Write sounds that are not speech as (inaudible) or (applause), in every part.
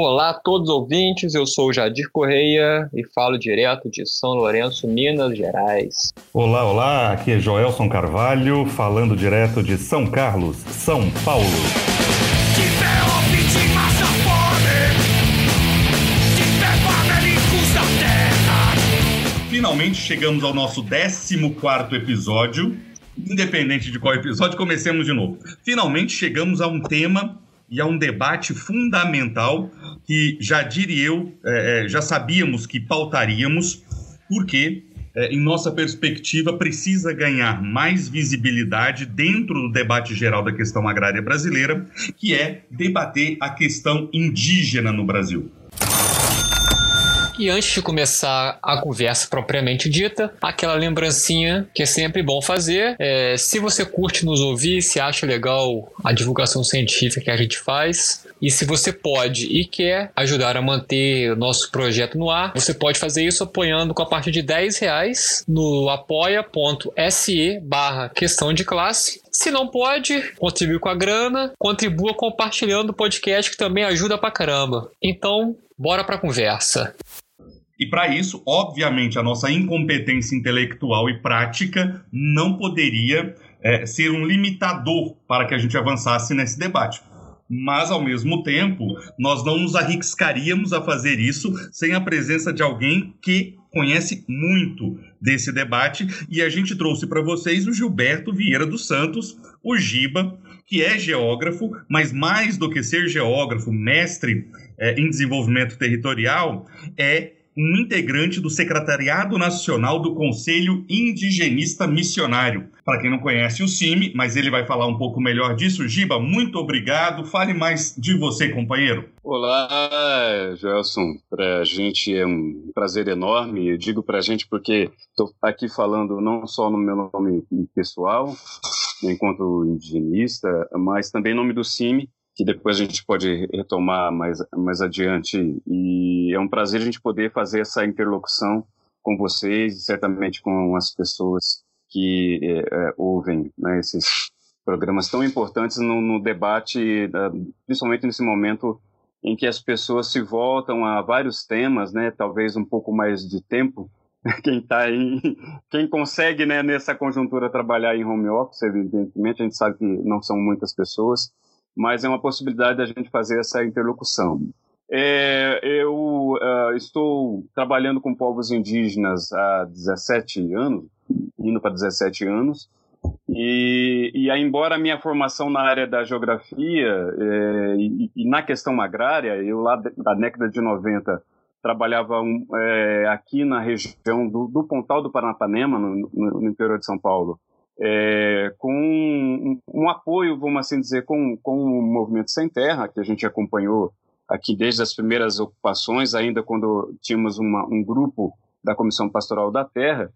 Olá a todos os ouvintes, eu sou o Jadir Correia e falo direto de São Lourenço, Minas Gerais. Olá, olá, aqui é Joelson Carvalho, falando direto de São Carlos, São Paulo. Finalmente chegamos ao nosso 14 episódio. Independente de qual episódio, comecemos de novo. Finalmente chegamos a um tema e a um debate fundamental que já diria eu, é, é, já sabíamos que pautaríamos, porque, é, em nossa perspectiva, precisa ganhar mais visibilidade dentro do debate geral da questão agrária brasileira, que é debater a questão indígena no Brasil. E antes de começar a conversa propriamente dita, aquela lembrancinha que é sempre bom fazer. É, se você curte nos ouvir, se acha legal a divulgação científica que a gente faz, e se você pode e quer ajudar a manter o nosso projeto no ar, você pode fazer isso apoiando com a partir de 10 reais no apoia.se barra questão de classe. Se não pode, contribui com a grana, contribua compartilhando o podcast que também ajuda pra caramba. Então, bora pra conversa. E para isso, obviamente, a nossa incompetência intelectual e prática não poderia é, ser um limitador para que a gente avançasse nesse debate. Mas, ao mesmo tempo, nós não nos arriscaríamos a fazer isso sem a presença de alguém que conhece muito desse debate. E a gente trouxe para vocês o Gilberto Vieira dos Santos, o Giba, que é geógrafo, mas mais do que ser geógrafo, mestre é, em desenvolvimento territorial, é um integrante do Secretariado Nacional do Conselho Indigenista Missionário. Para quem não conhece o CIMI, mas ele vai falar um pouco melhor disso. Giba, muito obrigado. Fale mais de você, companheiro. Olá, Gelson. Para a gente é um prazer enorme. Eu digo para a gente porque estou aqui falando não só no meu nome pessoal, enquanto indigenista, mas também em nome do CIMI, que depois a gente pode retomar mais, mais adiante. E é um prazer a gente poder fazer essa interlocução com vocês e certamente com as pessoas que é, é, ouvem né, esses programas tão importantes no, no debate, principalmente nesse momento em que as pessoas se voltam a vários temas, né, talvez um pouco mais de tempo. (laughs) Quem tá em, quem consegue, né, nessa conjuntura trabalhar em home office, evidentemente, a gente sabe que não são muitas pessoas, mas é uma possibilidade da gente fazer essa interlocução. É, eu uh, estou trabalhando com povos indígenas há 17 anos, indo para 17 anos, e, e embora a minha formação na área da geografia é, e, e, na questão agrária, eu lá da década de 90 trabalhava um, é, aqui na região do, do Pontal do Paranapanema, no, no, no interior de São Paulo, é, com um, um, apoio, vamos assim dizer, com, com o Movimento Sem Terra, que a gente acompanhou aqui desde as primeiras ocupações, ainda quando tínhamos uma, um grupo da Comissão Pastoral da Terra,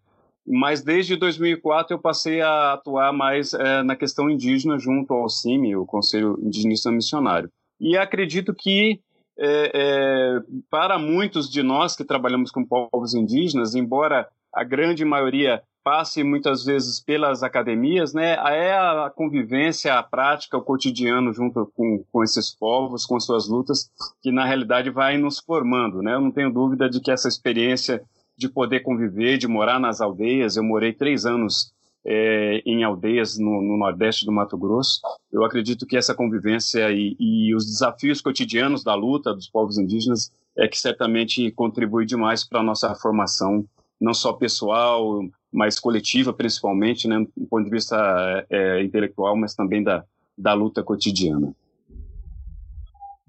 mas desde 2004 eu passei a atuar mais é, na questão indígena junto ao CIMI, o Conselho Indigenista Missionário. E acredito que é, é, para muitos de nós que trabalhamos com povos indígenas, embora a grande maioria passe muitas vezes pelas academias, né, é a convivência, a prática, o cotidiano junto com, com esses povos, com suas lutas, que na realidade vai nos formando, né? Eu não tenho dúvida de que essa experiência de poder conviver, de morar nas aldeias, eu morei três anos é, em aldeias no, no, Nordeste do Mato Grosso. Eu acredito que essa convivência e, e os desafios cotidianos da luta dos povos indígenas é que certamente contribui demais para a nossa formação, não só pessoal, mais coletiva, principalmente, né, do ponto de vista é, intelectual, mas também da, da luta cotidiana.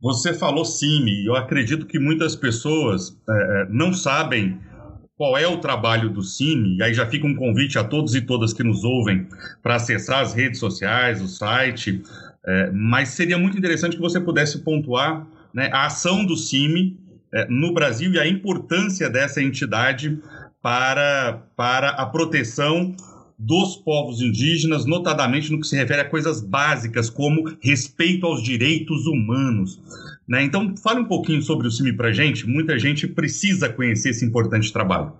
Você falou CIMI, eu acredito que muitas pessoas é, é, não sabem qual é o trabalho do CIMI, e aí já fica um convite a todos e todas que nos ouvem para acessar as redes sociais, o site, é, mas seria muito interessante que você pudesse pontuar né, a ação do CIMI é, no Brasil e a importância dessa entidade para, para a proteção dos povos indígenas, notadamente no que se refere a coisas básicas como respeito aos direitos humanos. Né? Então, fale um pouquinho sobre o CIMI para gente. Muita gente precisa conhecer esse importante trabalho.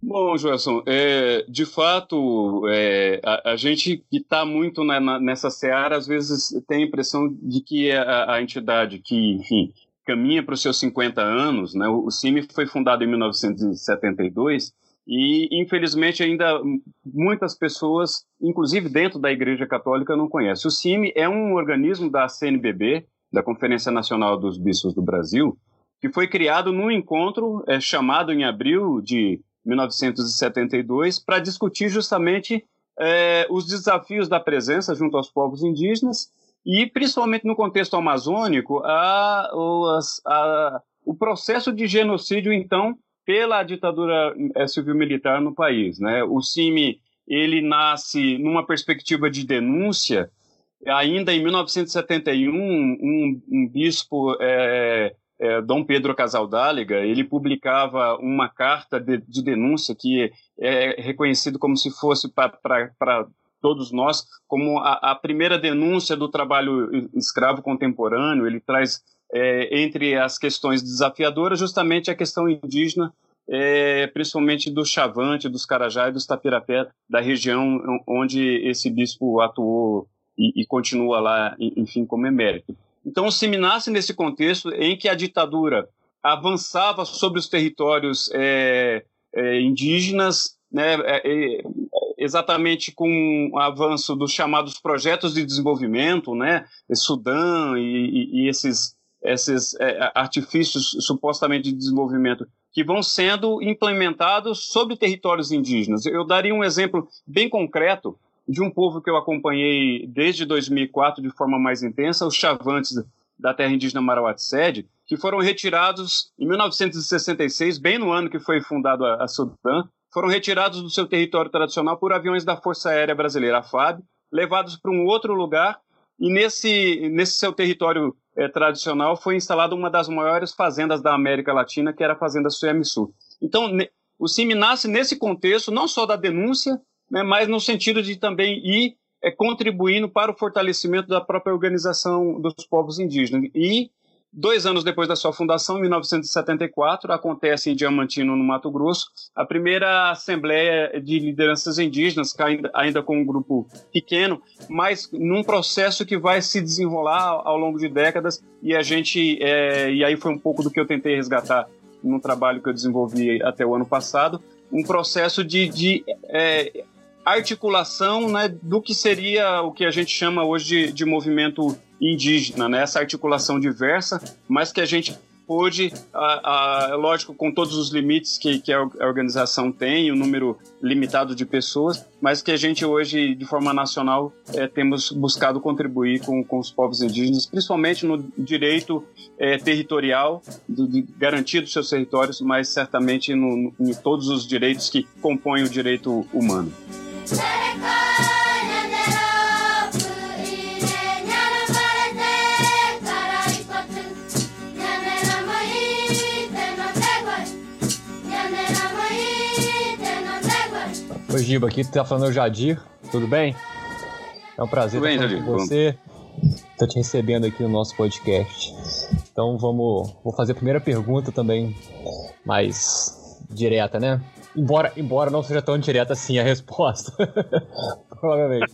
Bom, Joelson, é, de fato, é, a, a, gente que está muito na, na, nessa seara, às vezes tem a impressão de que a, a entidade que, enfim, caminha para os seus 50 anos, né, o, CIMI foi fundado em 1972 e, infelizmente, ainda muitas pessoas, inclusive dentro da Igreja Católica, não conhecem. O CIMI é um organismo da CNBB, da Conferência Nacional dos Bispos do Brasil, que foi criado num encontro é, chamado em abril de 1972 para discutir justamente é, os desafios da presença junto aos povos indígenas e, principalmente no contexto amazônico, a, a, o processo de genocídio, então, pela ditadura é, civil-militar no país. Né? O CIMI ele nasce numa perspectiva de denúncia. Ainda em 1971, um, um bispo é, é, Dom Pedro Casaldáliga, ele publicava uma carta de, de denúncia que é reconhecido como se fosse para todos nós como a, a, primeira denúncia do trabalho escravo contemporâneo. Ele traz é, entre as questões desafiadoras justamente a questão indígena, é, principalmente do Chavante, dos Carajá e dos Tapirapé, da região onde esse bispo atuou e, e continua lá, enfim, como emérito. Então, se me nasce nesse contexto em que a ditadura avançava sobre os territórios é, é, indígenas, né, é, é exatamente com o avanço dos chamados projetos de desenvolvimento, né, Sudã e, e esses, esses é, artifícios supostamente de desenvolvimento que vão sendo implementados sobre territórios indígenas. Eu daria um exemplo bem concreto de um povo que eu acompanhei desde 2004 de forma mais intensa, os chavantes da terra indígena Marauatsed, que foram retirados em 1966, bem no ano que foi fundado a, a foram retirados do seu território tradicional por aviões da Força Aérea Brasileira, a FAB, levados para um outro lugar e nesse, nesse seu território é, tradicional foi instalada uma das maiores fazendas da América Latina, que era a Fazenda Suemisul. Então, o CIMI nasce nesse contexto, não só da denúncia, né, mas no sentido de também ir é, contribuindo para o fortalecimento da própria organização dos povos indígenas. E, dois anos depois da sua fundação, em 1974, acontece em Diamantino, no Mato Grosso, a primeira Assembleia de Lideranças Indígenas, ainda, com um grupo pequeno, mas num processo que vai se desenrolar ao longo de décadas, e a gente, é, e aí foi um pouco do que eu tentei resgatar no trabalho que eu desenvolvi até o ano passado, um processo de, de é, articulação né, do que seria o que a gente chama hoje de, de movimento indígena, né? essa articulação diversa, mas que a gente pôde, a, a, lógico, com todos os limites que, que a organização tem, o um número limitado de pessoas, mas que a gente hoje, de forma nacional, é, temos buscado contribuir com, com os povos indígenas, principalmente no direito é, territorial, de, garantir os seus territórios, mas certamente no, no, em todos os direitos que compõem o direito humano. Oi, Giba, aqui tá falando o Jadir, tudo bem? É um prazer tudo estar bem, com você. Estou te recebendo aqui no nosso podcast. Então vamos, vou fazer a primeira pergunta também mais direta, né? Embora, embora não seja tão direta assim a resposta. (laughs) Provavelmente.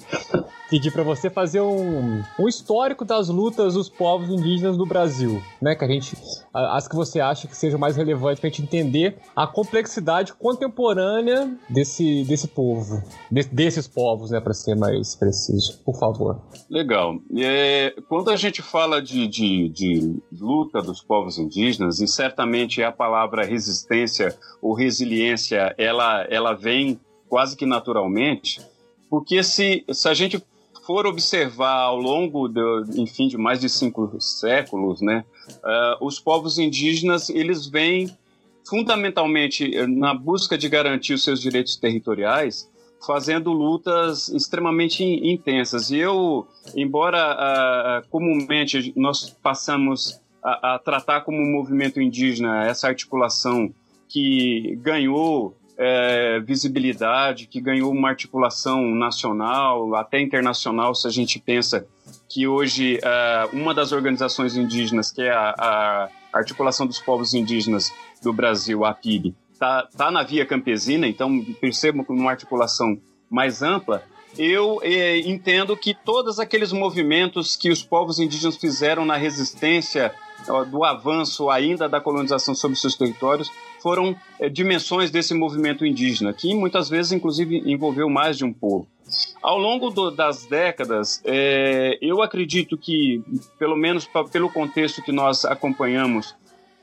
Pedir para você fazer um, um histórico das lutas dos povos indígenas no Brasil, né? Que a gente. As que você acha que seja mais relevante pra gente entender a complexidade contemporânea desse, desse povo. De, desses povos, né? Pra ser mais preciso. Por favor. Legal. É, quando a gente fala de, de, de luta dos povos indígenas, e certamente a palavra resistência ou resiliência ela, ela vem quase que naturalmente, porque se, se a gente for observar ao longo, de, enfim, de mais de cinco séculos, né, uh, os povos indígenas, eles vêm fundamentalmente eh, na busca de garantir os seus direitos territoriais, fazendo lutas extremamente intensas. E eu, embora uh, comumente nós passamos a, a, tratar como movimento indígena essa articulação que ganhou é, visibilidade, que ganhou uma articulação nacional, até internacional, se a gente pensa que hoje é, uma das organizações indígenas, que é a, a Articulação dos Povos Indígenas do Brasil, a PIB, tá, tá na via campesina, então percebam uma articulação mais ampla, eu eh, entendo que todos aqueles movimentos que os povos indígenas fizeram na resistência ó, do avanço ainda da colonização sobre seus territórios foram eh, dimensões desse movimento indígena, que muitas vezes, inclusive, envolveu mais de um povo. Ao longo do, das décadas, eh, eu acredito que, pelo menos pra, pelo contexto que nós acompanhamos,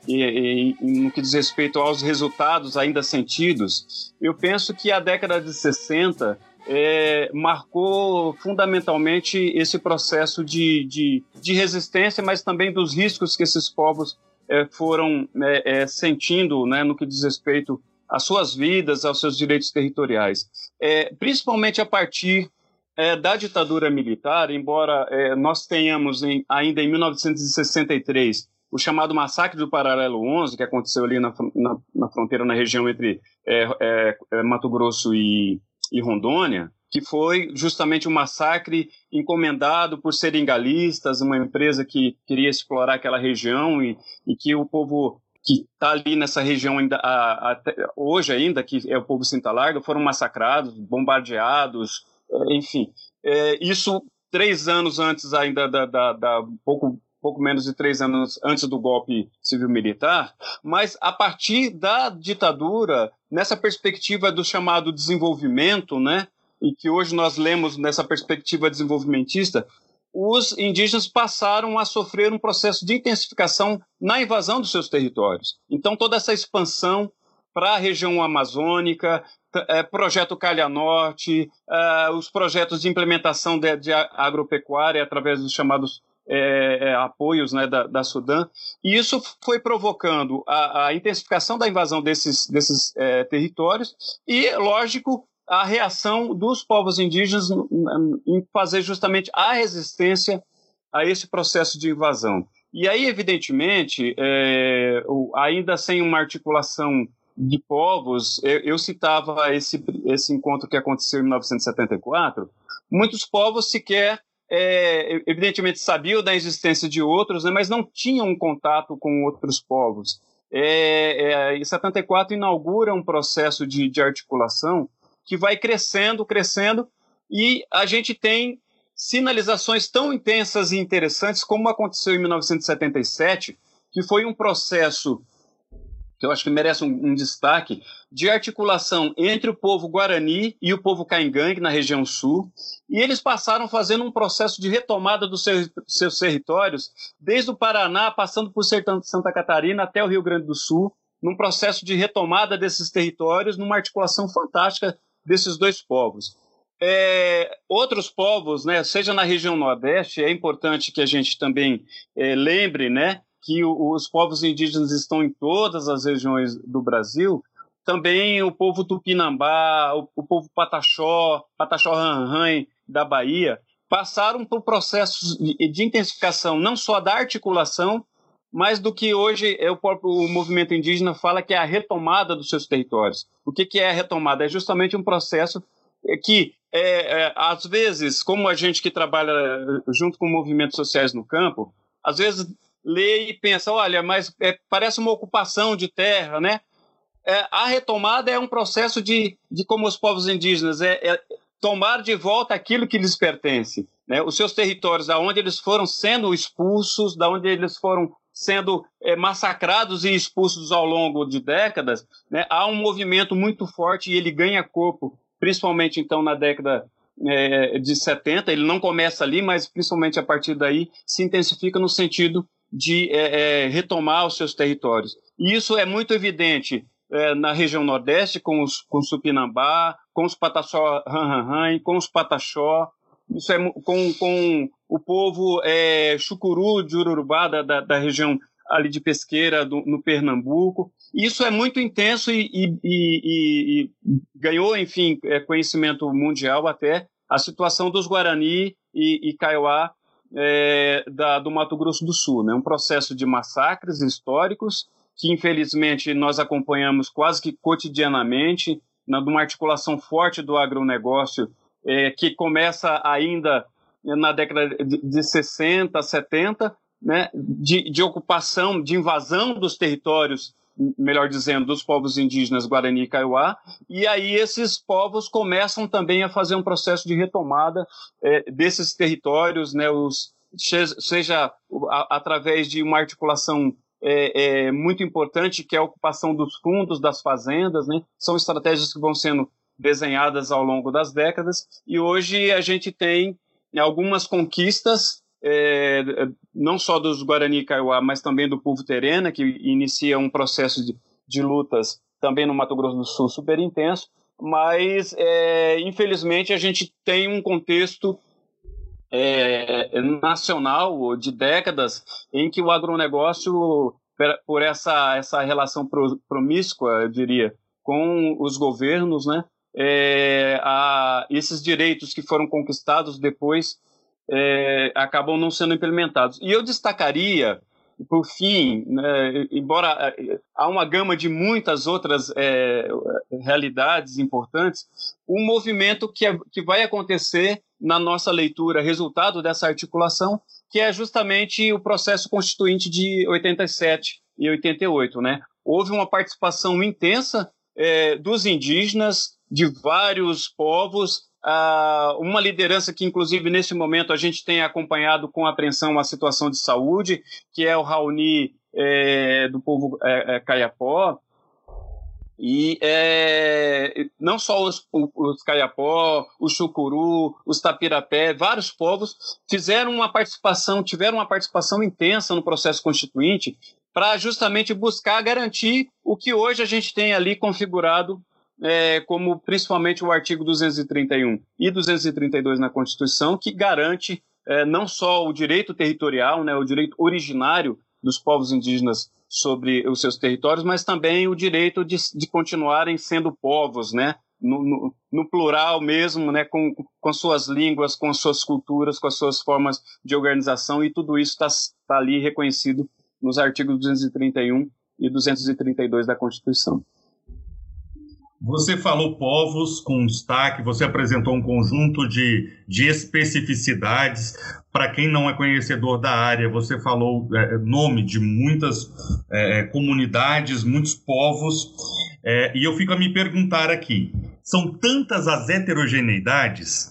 e, e, no que diz respeito aos resultados ainda sentidos, eu penso que a década de 60 é, marcou fundamentalmente esse processo de, de, de, resistência, mas também dos riscos que esses povos é, foram né, é, sentindo né, no que diz respeito às suas vidas, aos seus direitos territoriais. É, principalmente a partir é, da ditadura militar, embora é, nós tenhamos em, ainda em 1963 o chamado massacre do Paralelo 11, que aconteceu ali na, na, na fronteira, na região entre Mato Grosso e, e Rondônia, que foi justamente um massacre encomendado por seringalistas, uma empresa que queria explorar aquela região e, e que o povo que está ali nessa região ainda a, a, hoje ainda, que é o povo Cinta Larga, foram massacrados, bombardeados, é, enfim. É, isso três anos antes ainda da, da, da pouco pouco menos de três anos antes do golpe civil-militar, mas a partir da ditadura, nessa perspectiva do chamado desenvolvimento, né, e que hoje nós lemos nessa perspectiva desenvolvimentista, os indígenas passaram a sofrer um processo de intensificação na invasão dos seus territórios. Então, toda essa expansão para a região amazônica, é, projeto Calha Norte, é, os projetos de implementação de, de agropecuária através dos chamados é, é, apoios né, da, da Sudã, e isso foi provocando a, a intensificação da invasão desses, desses é, territórios e, lógico, a reação dos povos indígenas em fazer justamente a resistência a esse processo de invasão. E aí, evidentemente, é, ainda sem uma articulação de povos, eu, eu, citava esse, esse encontro que aconteceu em 1974, muitos povos sequer é, evidentemente sabiam da existência de outros, né, mas não tinham um contato com outros povos. É, é, e 74 inaugura um processo de, de articulação que vai crescendo, crescendo, e a gente tem sinalizações tão intensas e interessantes como aconteceu em 1977, que foi um processo que eu acho que merece um, um, destaque, de articulação entre o povo Guarani e o povo Caingangue, na região sul, e eles passaram fazendo um processo de retomada dos seus, seus territórios, desde o Paraná, passando por Santa Catarina até o Rio Grande do Sul, num processo de retomada desses territórios, numa articulação fantástica desses dois povos. É, outros povos, né, seja na região Nordeste, é importante que a gente também é, lembre, né, que os povos indígenas estão em todas as regiões do Brasil, também o povo tupinambá, o, o povo pataxó, pataxó ranran da Bahia, passaram por processos de, de intensificação não só da articulação, mas do que hoje é o próprio movimento indígena fala que é a retomada dos seus territórios. O que, que é a retomada? É justamente um processo que, é, é, às vezes, como a gente que trabalha junto com movimentos sociais no campo, às vezes lê e pensa, olha, mas é, parece uma ocupação de terra, né? É, a retomada é um processo de, de como os povos indígenas é, é tomar de volta aquilo que lhes pertence, né? Os seus territórios, aonde eles foram sendo expulsos, da onde eles foram sendo é, massacrados e expulsos ao longo de décadas, né? Há um movimento muito forte e ele ganha corpo, principalmente então na década é, de 70. Ele não começa ali, mas principalmente a partir daí se intensifica no sentido de é, retomar os seus territórios. E isso é muito evidente na região Nordeste, com os, com Supinambá, com os Pataxó Ranranran, com os Pataxó, isso é com, com o povo é, Chucuru de Urubá, da, da, da, região ali de Pesqueira, do, no Pernambuco. Isso é muito intenso e, e, e, e ganhou, enfim, é, conhecimento mundial até a situação dos Guarani e, e Kaiowá é, da, do Mato Grosso do Sul. Né? Um processo de massacres históricos que, infelizmente, nós acompanhamos quase que cotidianamente, na, numa articulação forte do agronegócio, é, que começa ainda na década de, de 60, 70, né, de, de, ocupação, de invasão dos territórios melhor dizendo, dos povos indígenas Guarani e Kaiowá, e aí esses povos começam também a fazer um processo de retomada é, desses territórios, né, os, seja a, através de uma articulação é, é, muito importante, que é a ocupação dos fundos das fazendas, né? são estratégias que vão sendo desenhadas ao longo das décadas, e hoje a gente tem algumas conquistas, é, não só dos Guarani Kaiowá, mas também do povo terena, que inicia um processo de, de lutas também no Mato Grosso do Sul super intenso, mas é, infelizmente a gente tem um contexto é, nacional de décadas em que o agronegócio, por essa, essa relação promíscua, eu diria, com os governos, né, é, a, esses direitos que foram conquistados depois é, acabam não sendo implementados. E eu destacaria, por fim, né, embora é, há uma gama de muitas outras é, realidades importantes, um movimento que, é, que vai acontecer na nossa leitura, resultado dessa articulação, que é justamente o processo constituinte de 87 e 88. Né? Houve uma participação intensa é, dos indígenas, de vários povos, ah, uma liderança que, inclusive, nesse momento a gente tem acompanhado com apreensão a situação de saúde, que é o Raoni é, do povo é, é, Caiapó, e é, não só os, os Caiapó, os Chucuru, os Tapirapé, vários povos fizeram uma participação, tiveram uma participação intensa no processo constituinte para justamente buscar garantir o que hoje a gente tem ali configurado é, como principalmente o artigo 231 e 232 na Constituição, que garante é, não só o direito territorial, né, o direito originário dos povos indígenas sobre os seus territórios, mas também o direito de, de continuarem sendo povos, né? No, no, no, plural mesmo, né? Com, com suas línguas, com suas culturas, com as suas formas de organização, e tudo isso está tá ali reconhecido nos artigos 231 e 232 da Constituição. Você falou povos com destaque, você apresentou um conjunto de, de especificidades. Para quem não é conhecedor da área, você falou é, nome de muitas é, comunidades, muitos povos. É, e eu fico a me perguntar aqui: são tantas as heterogeneidades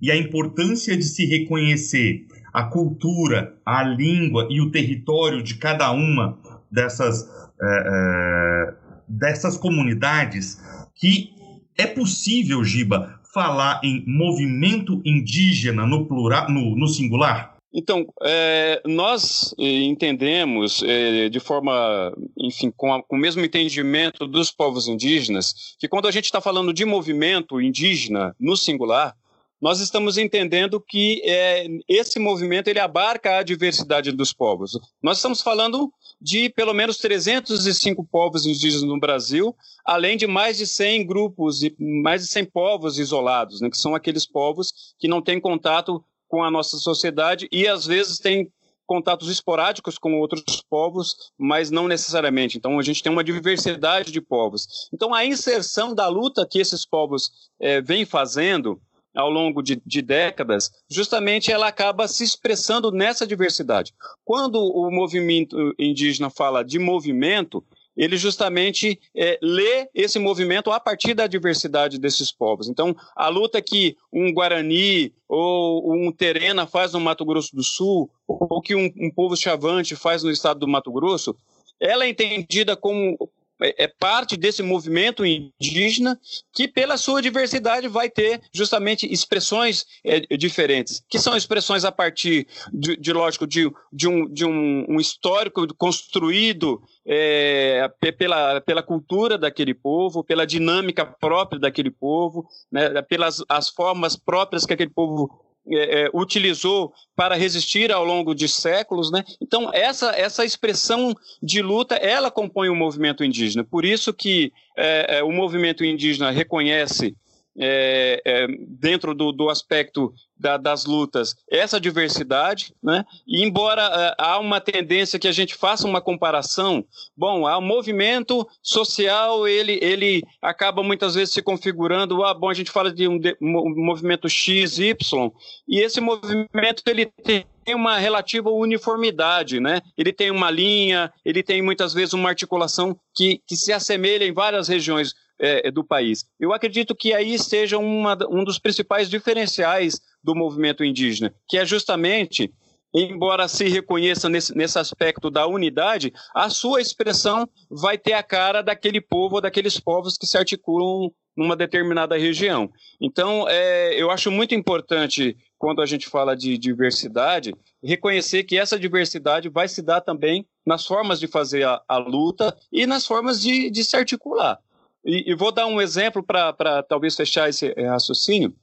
e a importância de se reconhecer a cultura, a língua e o território de cada uma dessas, é, é, dessas comunidades que é possível, Giba, falar em movimento indígena no plural, no, no singular? Então, é, nós é, entendemos é, de forma, enfim, com, a, com, o mesmo entendimento dos povos indígenas, que quando a gente está falando de movimento indígena no singular, nós estamos entendendo que é, esse movimento ele abarca a diversidade dos povos. Nós estamos falando de pelo menos 305 povos indígenas no Brasil, além de mais de 100 grupos e mais de 100 povos isolados, né, que são aqueles povos que não têm contato com a nossa sociedade e às vezes têm contatos esporádicos com outros povos, mas não necessariamente. Então a gente tem uma diversidade de povos. Então a inserção da luta que esses povos é, vêm fazendo ao longo de, de, décadas, justamente ela acaba se expressando nessa diversidade. Quando o movimento indígena fala de movimento, ele justamente é, lê esse movimento a partir da diversidade desses povos. Então, a luta que um Guarani ou um Terena faz no Mato Grosso do Sul, ou que um, um povo chavante faz no estado do Mato Grosso, ela é entendida como é, é parte desse movimento indígena que, pela sua diversidade, vai ter justamente expressões é, diferentes, que são expressões a partir de, de lógico, de, de, um, de um, um histórico construído é, pela, pela cultura daquele povo, pela dinâmica própria daquele povo, né, pelas as formas próprias que aquele povo é, é, utilizou para resistir ao longo de séculos, né? Então essa essa expressão de luta ela compõe o movimento indígena. Por isso que é, é o movimento indígena reconhece é, é, dentro do, do aspecto da, das lutas essa diversidade, né? E embora uh, há uma tendência que a gente faça uma comparação, bom, o movimento social ele, ele acaba muitas vezes se configurando, ah, bom, a gente fala de um, de, um movimento X, Y, e esse movimento ele tem uma relativa uniformidade, né? Ele tem uma linha, ele tem muitas vezes uma articulação que, que se assemelha em várias regiões é, do país. Eu acredito que aí seja uma, um dos principais diferenciais do movimento indígena, que é justamente embora se reconheça nesse, nesse aspecto da unidade, a sua expressão vai ter a cara daquele povo daqueles povos que se articulam numa determinada região. Então, é, eu acho muito importante, quando a gente fala de diversidade, reconhecer que essa diversidade vai se dar também nas formas de fazer a, a luta e nas formas de, de se articular. E, e vou dar um exemplo para talvez fechar esse raciocínio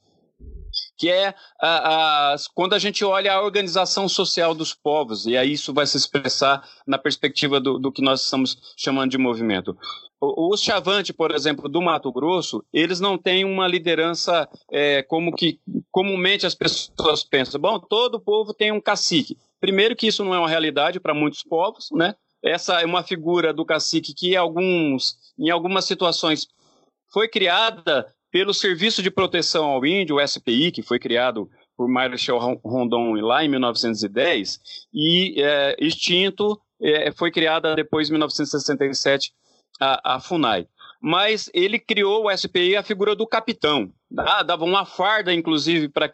que é a, a, quando a gente olha a organização social dos povos, e aí isso vai se expressar na perspectiva do, do que nós estamos chamando de movimento. Os Chavante, por exemplo, do Mato Grosso, eles não têm uma liderança é, como que comumente as pessoas pensam. Bom, todo povo tem um cacique. Primeiro que isso não é uma realidade para muitos povos, né? Essa é uma figura do cacique que alguns, em algumas situações foi criada pelo Serviço de Proteção ao Índio, o SPI, que foi criado por Marshall Rondon lá em 1910, e é, extinto, é, foi criada depois, em 1967, a, a FUNAI. Mas ele criou o SPI a figura do capitão, ah, dava uma farda, inclusive, para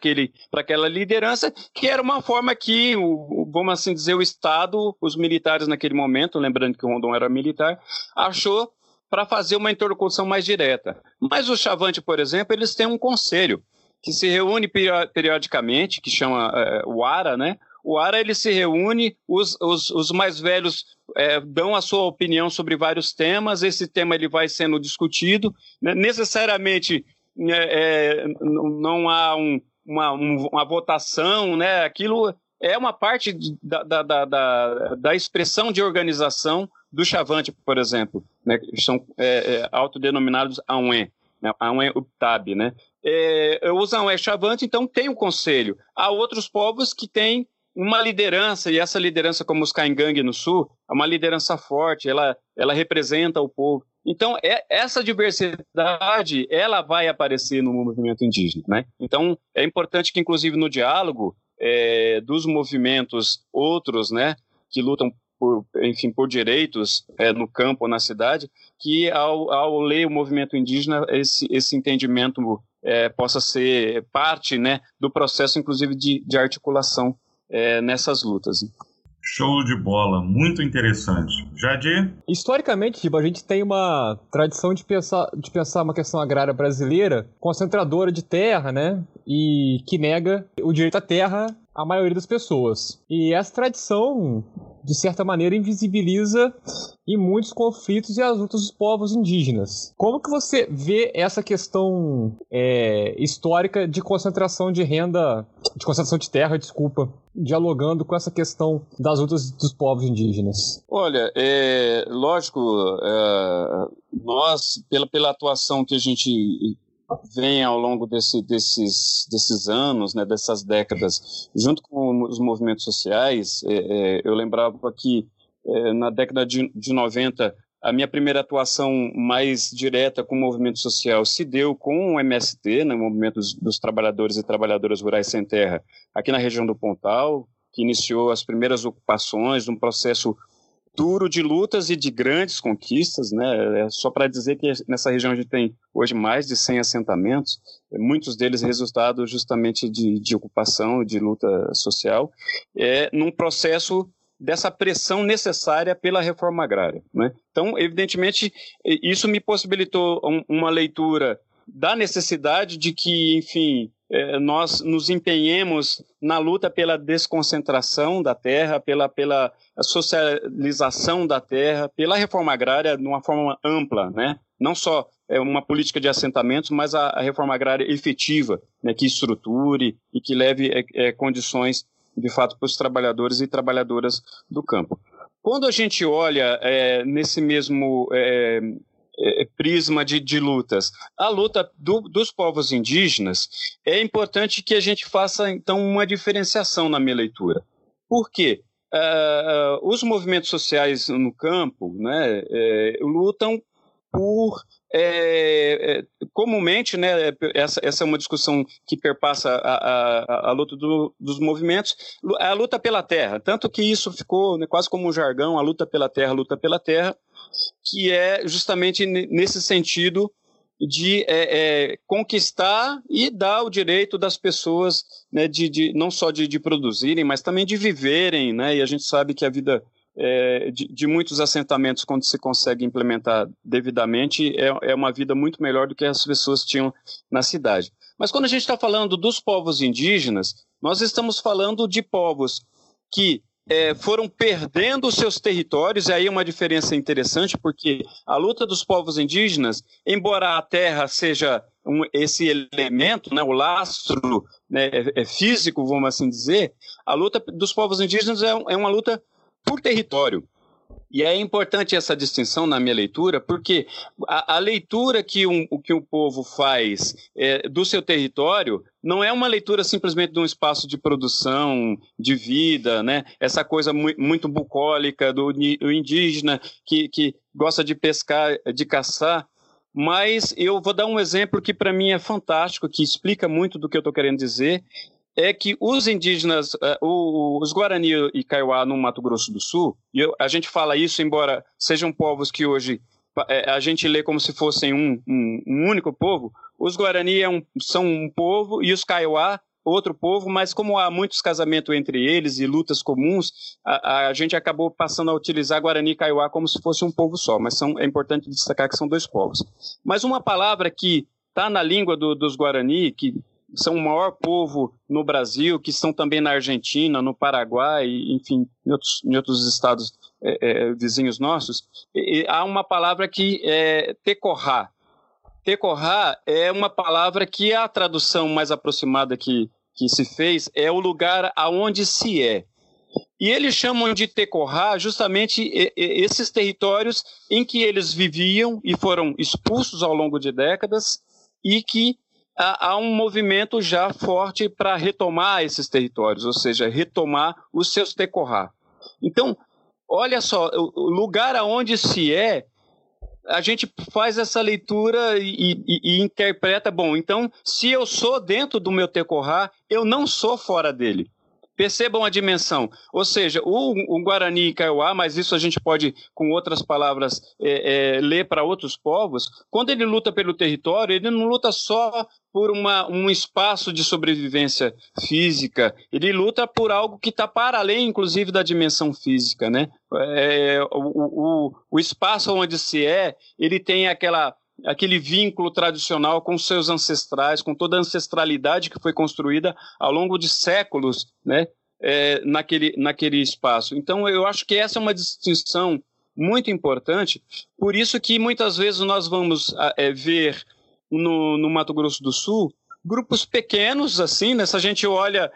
aquela liderança, que era uma forma que, o, vamos assim dizer, o Estado, os militares naquele momento, lembrando que o Rondon era militar, achou para fazer uma interlocução mais direta. Mas o Chavante, por exemplo, eles têm um conselho que se reúne periodicamente, que chama é, o ARA, né? O ARA ele se reúne, os, os, os mais velhos é, dão a sua opinião sobre vários temas, esse tema ele vai sendo discutido. Né? Necessariamente é, é não há um, uma, uma votação, né? aquilo é uma parte da, da, da, da, expressão de organização do Chavante, por exemplo, né, são é, é, autodenominados AUE, né, AUE UPTAB, né? É, os AUE Chavante, então, tem um conselho. Há outros povos que têm uma liderança, e essa liderança, como os Caingangue no Sul, é uma liderança forte, ela, ela representa o povo. Então, é, essa diversidade, ela vai aparecer no movimento indígena, né? Então, é importante que, inclusive, no diálogo é, dos movimentos outros, né, que lutam por, enfim, por direitos é, no campo ou na cidade, que ao, ao ler o movimento indígena, esse, esse entendimento é, possa ser parte né, do processo, inclusive, de, de articulação é, nessas lutas. Show de bola, muito interessante. Jadir? Historicamente, tipo, a gente tem uma tradição de pensar, de pensar uma questão agrária brasileira concentradora de terra, né? E que nega o direito à terra à maioria das pessoas. E essa tradição de certa maneira, invisibiliza em muitos conflitos e as lutas dos povos indígenas. Como que você vê essa questão é, histórica de concentração de renda, de concentração de terra, desculpa, dialogando com essa questão das lutas dos povos indígenas? Olha, é lógico, é, nós, pela, pela atuação que a gente vem ao longo desse, desses, desses anos, né, dessas décadas, junto com os movimentos sociais, é, é, eu lembrava que é, na década de, de 90, a minha primeira atuação mais direta com o movimento social se deu com o MST, né, o Movimento dos, dos Trabalhadores e Trabalhadoras Rurais Sem Terra, aqui na região do Pontal, que iniciou as primeiras ocupações, um processo duro de lutas e de grandes conquistas, né? É só para dizer que nessa região a gente tem hoje mais de 100 assentamentos, muitos deles resultado justamente de, de ocupação, de luta social, é num processo dessa pressão necessária pela reforma agrária. Né? Então, evidentemente, isso me possibilitou uma leitura da necessidade de que, enfim, é, nós nos empenhemos na luta pela desconcentração da terra, pela, pela socialização da terra, pela reforma agrária de uma forma ampla, né? não só é, uma política de assentamentos, mas a, a reforma agrária efetiva, né, que estruture e que leve é, é, condições, de fato, para os trabalhadores e trabalhadoras do campo. Quando a gente olha é, nesse mesmo é, prisma de, de, lutas. A luta do, dos povos indígenas é importante que a gente faça então uma diferenciação na minha leitura. Por quê? Uh, os movimentos sociais no campo né, é, lutam por é, é, comumente, né, essa, essa é uma discussão que perpassa a, a, a luta do, dos movimentos, a luta pela terra, tanto que isso ficou né, quase como um jargão, a luta pela terra, a luta pela terra, que é justamente nesse sentido de é, é, conquistar e dar o direito das pessoas, né, de, de não só de, de, produzirem, mas também de viverem, né, e a gente sabe que a vida é, de, de, muitos assentamentos, quando se consegue implementar devidamente, é, é uma vida muito melhor do que as pessoas tinham na cidade. Mas quando a gente está falando dos povos indígenas, nós estamos falando de povos que é, foram perdendo seus territórios, e aí é uma diferença interessante, porque a luta dos povos indígenas, embora a terra seja um, esse elemento, né, o lastro né, é, é físico, vamos assim dizer, a luta dos povos indígenas é, é uma luta por território. E é importante essa distinção na minha leitura, porque a, a leitura que um, que o povo faz é, do seu território não é uma leitura simplesmente de um espaço de produção, de vida, né? essa coisa mu muito bucólica do, indígena que, que gosta de pescar, de caçar. Mas eu vou dar um exemplo que para mim é fantástico, que explica muito do que eu estou querendo dizer, é que os indígenas, uh, os Guarani e Kaiowá no Mato Grosso do Sul, e a gente fala isso embora sejam povos que hoje é, a gente lê como se fossem um, um, um único povo, os Guarani é um, são um povo e os Kaiowá outro povo, mas como há muitos casamentos entre eles e lutas comuns, a, a gente acabou passando a utilizar Guarani e Kaiowá como se fosse um povo só, mas são, é importante destacar que são dois povos. Mas uma palavra que está na língua do, dos Guarani, que são o maior povo no Brasil, que estão também na Argentina, no Paraguai, enfim, em outros, em outros estados é, é, vizinhos nossos, e, há uma palavra que é tecorrá. Tecorrá é uma palavra que a tradução mais aproximada que, que se fez é o lugar aonde se é. E eles chamam de Tecorrá justamente esses territórios em que eles viviam e foram expulsos ao longo de décadas e que há, um movimento já forte para retomar esses territórios, ou seja, retomar os seus tecorrá. Então, olha só, o lugar aonde se é, a gente faz essa leitura e, e, e, interpreta, bom, então, se eu sou dentro do meu tecorrá, eu não sou fora dele. Percebam a dimensão. Ou seja, o, o Guarani e Kaiowá, mas isso a gente pode, com outras palavras, é, é, ler para outros povos, quando ele luta pelo território, ele não luta só por uma, um espaço de sobrevivência física, ele luta por algo que está para além, inclusive, da dimensão física. Né? É, o, o, o espaço onde se é, ele tem aquela aquele vínculo tradicional com seus ancestrais, com toda a ancestralidade que foi construída ao longo de séculos, né, é, naquele, naquele espaço. Então, eu acho que essa é uma distinção muito importante, por isso que muitas vezes nós vamos é, ver no, no Mato Grosso do Sul grupos pequenos, assim, né? Se a gente olha,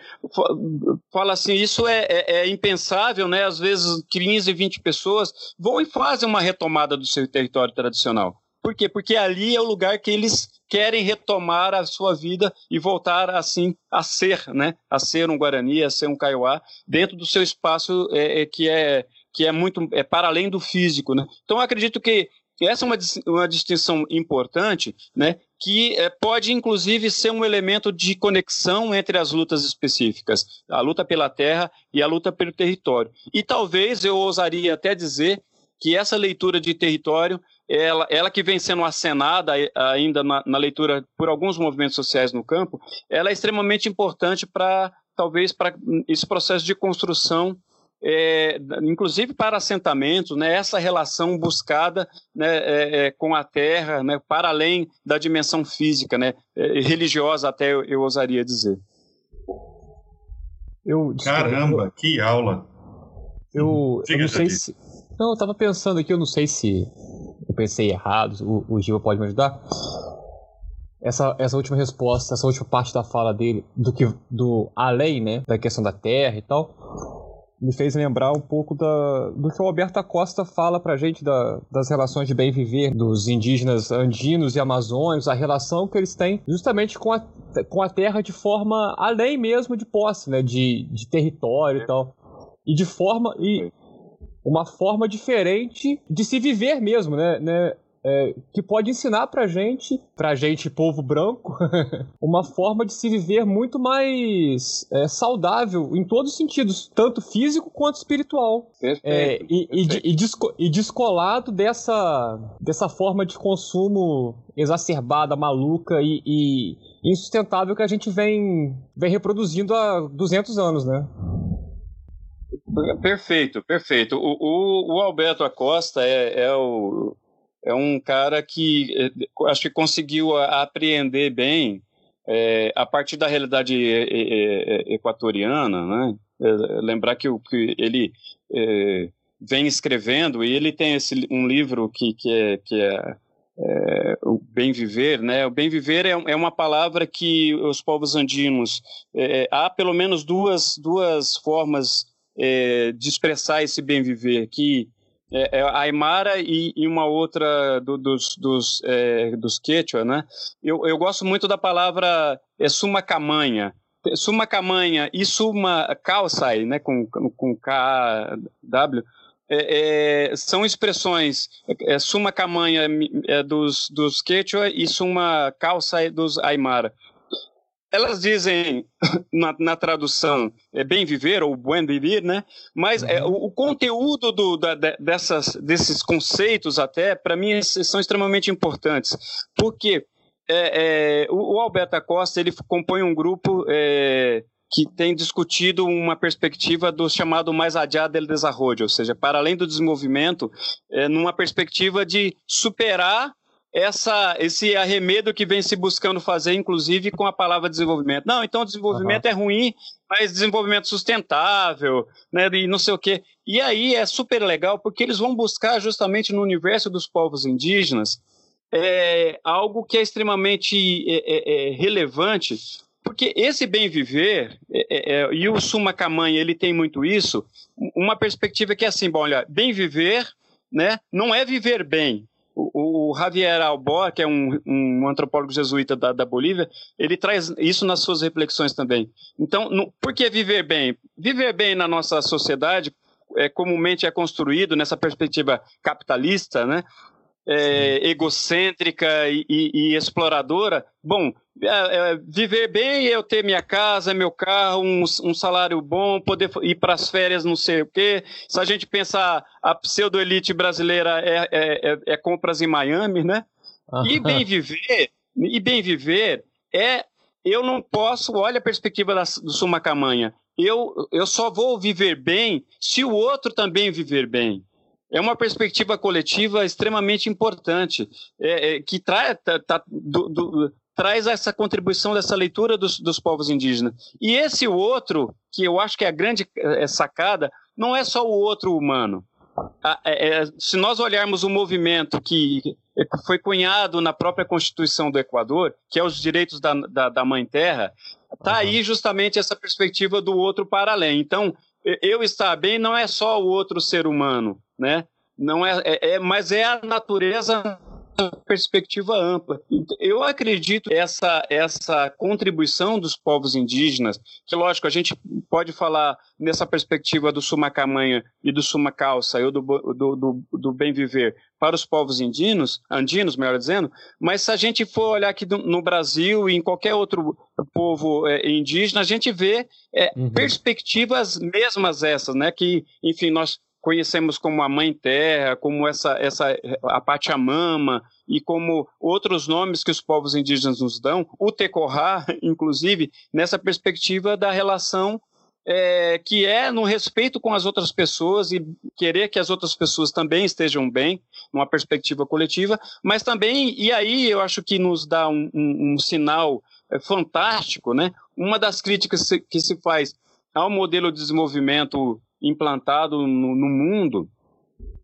fala assim, isso é, é, é, impensável, né? Às vezes 15, 20 pessoas vão e fazem uma retomada do seu território tradicional. Por quê? Porque ali é o lugar que eles querem retomar a sua vida e voltar assim a ser, né? A ser um Guarani, a ser um Kaiowá, dentro do seu espaço é, é, que é que é muito é para além do físico, né? Então acredito que essa é uma, uma distinção importante, né? Que é, pode inclusive ser um elemento de conexão entre as lutas específicas, a luta pela terra e a luta pelo território. E talvez eu ousaria até dizer que essa leitura de território ela, ela que vem sendo acenada ainda na, na, leitura por alguns movimentos sociais no campo, ela é extremamente importante para, talvez, para esse processo de construção, é, inclusive para assentamentos, né, essa relação buscada né, é, é, com a terra, né, para além da dimensão física, né, é, religiosa até eu, eu ousaria dizer. Eu, Caramba, que aula! Eu, eu não sei se... Não, eu tava pensando aqui, eu não sei se eu pensei errado, o, o Giva pode me ajudar. Essa, essa última resposta, essa última parte da fala dele, do que do além, né, da questão da terra e tal. me fez lembrar um pouco da, do que o Alberto Acosta fala pra gente da, das relações de bem viver dos indígenas andinos e amazônicos, a relação que eles têm justamente com a, com a terra de forma além mesmo de posse, né, de, de território e tal. E de forma. E uma forma diferente de se viver mesmo, né? né é, que pode ensinar pra gente, pra gente, povo branco, (laughs) uma forma de se viver muito mais é, saudável em todos os sentidos, tanto físico quanto espiritual. Perfeito, é, e, perfeito. E, e, desco, e, descolado dessa, dessa forma de consumo exacerbada, maluca e, e insustentável que a gente vem, vem reproduzindo há 200 anos, né? Perfeito, perfeito. O, o, o Alberto Acosta é, é o é um cara que eh, acho que conseguiu apreender bem é, a partir da realidade equatoriana, né? É, lembrar que, o, que ele é, vem escrevendo e ele tem esse, um livro que, que é, que é, é o bem viver, né? O bem viver é, é uma palavra que os povos andinos é, há pelo menos duas duas formas de expressar esse bem viver que é, é, a Aymara e, e, uma outra do, dos, dos, é, dos Quechua, né? Eu, eu gosto muito da palavra é, sumacamanha. Sumacamanha e suma calçai, né? Com, com K-W. É, é, são expressões é, suma camanha é, dos, dos Quechua e suma calça dos Aymara elas dizem na, na, tradução é bem viver ou buen vivir, né? Mas é, uhum. o, o, conteúdo do, da, dessas, desses conceitos até para mim são extremamente importantes, porque é, é, o, o Alberto Acosta ele compõe um grupo é, que tem discutido uma perspectiva do chamado mais allá del desarrollo, ou seja, para além do desenvolvimento, é, numa perspectiva de superar essa, esse arremedo que vem se buscando fazer, inclusive com a palavra desenvolvimento. Não, então desenvolvimento uhum. é ruim, mas desenvolvimento sustentável, né, e não sei o quê. E aí é super legal, porque eles vão buscar justamente no universo dos povos indígenas é, algo que é extremamente é, é, é relevante, porque esse bem viver, é, é, e o Suma ele tem muito isso, uma perspectiva que é assim, bom, olha, bem viver, né, não é viver bem, o, Javier Albor, que é um, um antropólogo jesuíta da, da, Bolívia, ele traz isso nas suas reflexões também. Então, no, por que viver bem? Viver bem na nossa sociedade é, comumente é construído nessa perspectiva capitalista, né? É, egocêntrica e, e, e, exploradora. Bom, é, é, viver bem é eu ter minha casa, meu carro, um, um salário bom, poder ir para as férias, não sei o quê. Se a gente pensar a pseudo-elite brasileira é, é, é, é, compras em Miami, né? E bem viver, e bem viver é eu não posso, olha a perspectiva da, do Sumacamanha, eu, eu só vou viver bem se o outro também viver bem. É uma perspectiva coletiva extremamente importante, é, é, que traz tá, tá, do, do, traz essa contribuição dessa leitura dos, dos povos indígenas. E esse outro, que eu acho que é a grande é, sacada, não é só o outro humano. É, é, se nós olharmos o movimento que foi cunhado na própria Constituição do Equador, que é os direitos da, da, da Mãe Terra, está aí justamente essa perspectiva do outro para além. Então, eu estar bem não é só o outro ser humano, né? Não é, é, é mas é a natureza perspectiva ampla. Eu acredito essa essa contribuição dos povos indígenas, que lógico a gente pode falar nessa perspectiva do sumacamanha e do sumacalça, ou do, do, do, do bem viver para os povos indinos, andinos, melhor dizendo, mas se a gente for olhar aqui no Brasil e em qualquer outro povo é, indígena, a gente vê é, uhum. perspectivas mesmas essas, né? Que, enfim, nós conhecemos como a Mãe Terra, como essa, essa a Pachamama e como outros nomes que os povos indígenas nos dão, o Tecorá, (laughs) inclusive, nessa perspectiva da relação é, que é no respeito com as outras pessoas e querer que as outras pessoas também estejam bem, numa perspectiva coletiva, mas também, e aí eu acho que nos dá um, um, um sinal é, fantástico, né? Uma das críticas que se faz ao modelo de desenvolvimento implantado no, no mundo,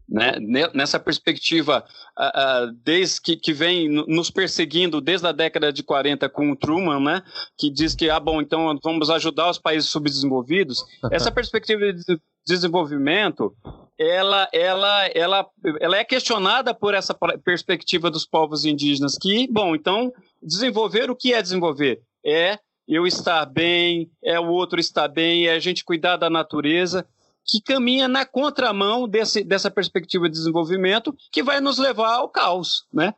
né? nessa perspectiva, uh, uh, desde que, que vem nos perseguindo desde a década de 40 com o Truman, né? que diz que, ah, bom, então vamos ajudar os países subdesenvolvidos. (laughs) Essa perspectiva de desenvolvimento ela, ela, ela, ela é questionada por essa perspectiva dos povos indígenas que, bom, então desenvolver o que é desenvolver? É eu estar bem, é o outro estar bem, é a gente cuidar da natureza, que caminha na contramão desse, dessa perspectiva de desenvolvimento que vai nos levar ao caos, né?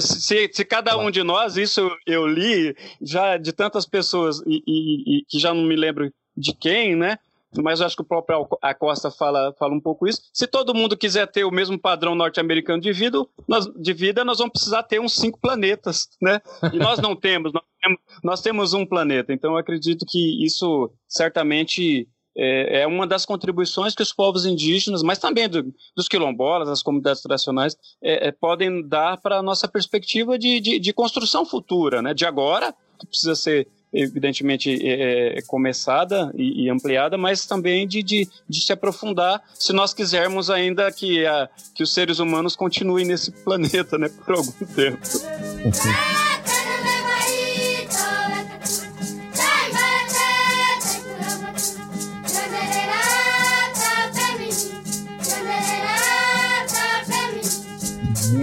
Se, se, cada um de nós, isso eu li já de tantas pessoas e, e, e, que já não me lembro de quem, né? Mas eu acho que o próprio Acosta fala, fala um pouco isso. Se todo mundo quiser ter o mesmo padrão norte-americano de vida, nós, de vida, nós vamos precisar ter uns cinco planetas, né? E nós não temos, nós temos, nós temos um planeta. Então eu acredito que isso certamente é, é, uma das contribuições que os povos indígenas, mas também do, dos quilombolas, das comunidades tradicionais, é, é, podem dar para a nossa perspectiva de, de, de, construção futura, né? de agora, que precisa ser evidentemente é, é começada e, e, ampliada, mas também de, de, de, se aprofundar se nós quisermos ainda que, a, que os seres humanos continuem nesse planeta né, (laughs) por algum tempo.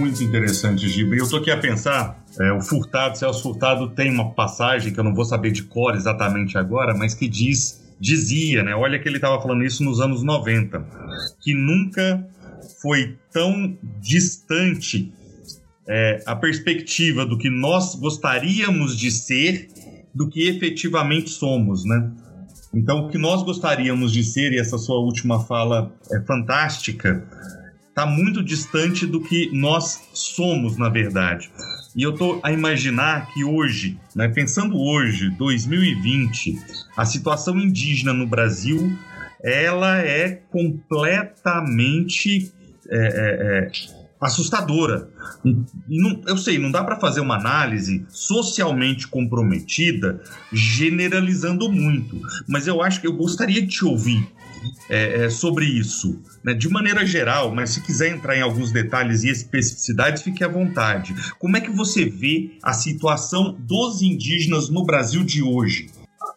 Muito interessante, Giba. E eu tô aqui a pensar, é, o Furtado, Celso Furtado tem uma passagem que eu não vou saber de cor exatamente agora, mas que diz, dizia, né? Olha que ele estava falando isso nos anos 90, que nunca foi tão distante é, a perspectiva do que nós gostaríamos de ser do que efetivamente somos, né? Então, o que nós gostaríamos de ser, e essa sua última fala é fantástica, está muito distante do que nós somos, na verdade. E eu estou a imaginar que hoje, né, pensando hoje, 2020, a situação indígena no Brasil ela é completamente é, é, é, assustadora. Não, eu sei, não dá para fazer uma análise socialmente comprometida generalizando muito, mas eu acho que eu gostaria de te ouvir é, é, sobre isso, né? de maneira geral, mas se quiser entrar em alguns detalhes e especificidades, fique à vontade. Como é que você vê a situação dos indígenas no Brasil de hoje?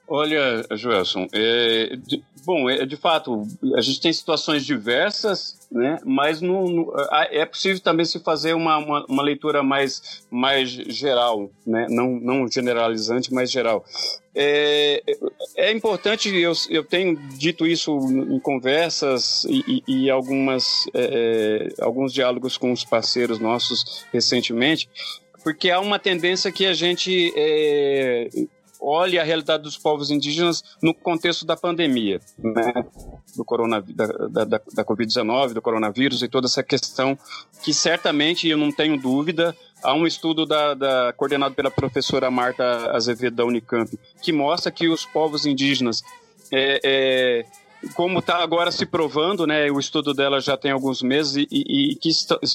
Olha, Joelson, é, de, bom, é, de fato, a gente tem situações diversas, né? Mas no, no, é possível também se fazer uma, uma, uma, leitura mais, mais geral, né? Não, não generalizante, mas geral. É, é importante, eu, eu tenho dito isso em conversas e, e, e algumas, é, é, alguns diálogos com os parceiros nossos recentemente, porque há uma tendência que a gente é, olhe a realidade dos povos indígenas no contexto da pandemia, né? do corona, da, da, da Covid-19, do coronavírus e toda essa questão que certamente, eu não tenho dúvida, há um estudo da, da, coordenado pela professora Marta Azevedo da Unicamp que mostra que os povos indígenas é, é, como está agora se provando, né, o estudo dela já tem alguns meses e, e, e que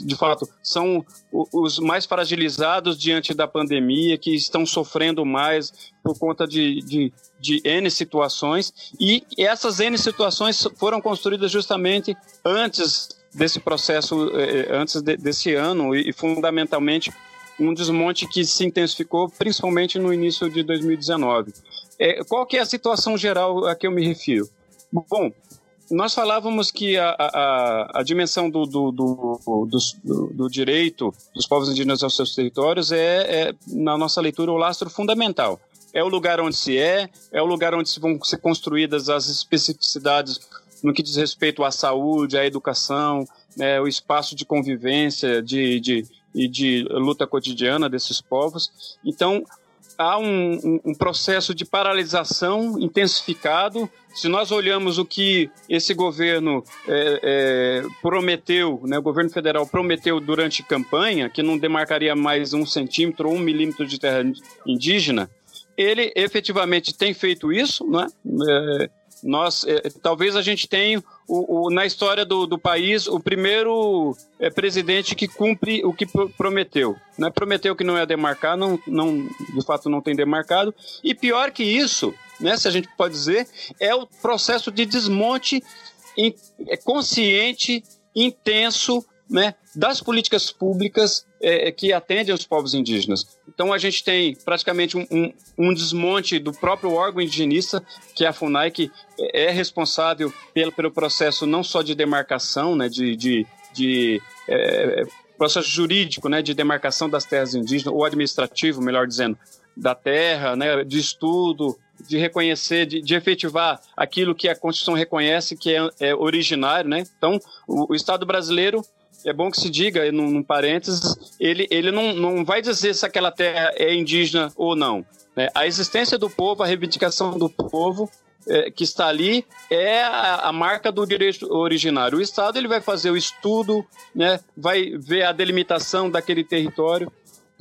de fato são os mais fragilizados diante da pandemia, que estão sofrendo mais por conta de, de, de N situações e essas N situações foram construídas justamente antes desse processo, eh, antes de, desse ano e, e fundamentalmente um desmonte que se intensificou principalmente no início de 2019. É, qual que é a situação geral a que eu me refiro? Bom, nós falávamos que a, a, a dimensão do, do, do, do, direito dos povos indígenas aos seus territórios é, é, na nossa leitura, o lastro fundamental. É o lugar onde se é, é o lugar onde se vão ser construídas as especificidades no que diz respeito à saúde, à educação, né, o espaço de convivência de, de, e de luta cotidiana desses povos. Então, há um, um, processo de paralisação intensificado. Se nós olhamos o que esse governo é, é, prometeu, né, o governo federal prometeu durante campanha, que não demarcaria mais um centímetro ou um milímetro de terra indígena, ele efetivamente tem feito isso, né? É, nós, é, talvez a gente tenha o, o, na história do, do, país o primeiro é, presidente que cumpre o que prometeu. Né? Prometeu que não ia demarcar, não, não, de fato não tem demarcado. E pior que isso, né, se a gente pode dizer, é o processo de desmonte in, é consciente, intenso né, das políticas públicas é, que atendem os povos indígenas. Então a gente tem praticamente um, um, um, desmonte do próprio órgão indigenista, que é a FUNAI, que é responsável pelo, pelo processo não só de demarcação, né, de, de, de é, processo jurídico né, de demarcação das terras indígenas, ou administrativo, melhor dizendo, da terra, né, de estudo, de reconhecer, de, de, efetivar aquilo que a Constituição reconhece que é, é originário, né? Então, o, o, Estado brasileiro, é bom que se diga, num, num parênteses, ele, ele não, não vai dizer se aquela terra é indígena ou não. Né? A existência do povo, a reivindicação do povo é, que está ali é a, a, marca do direito originário. O Estado ele vai fazer o estudo, né? vai ver a delimitação daquele território,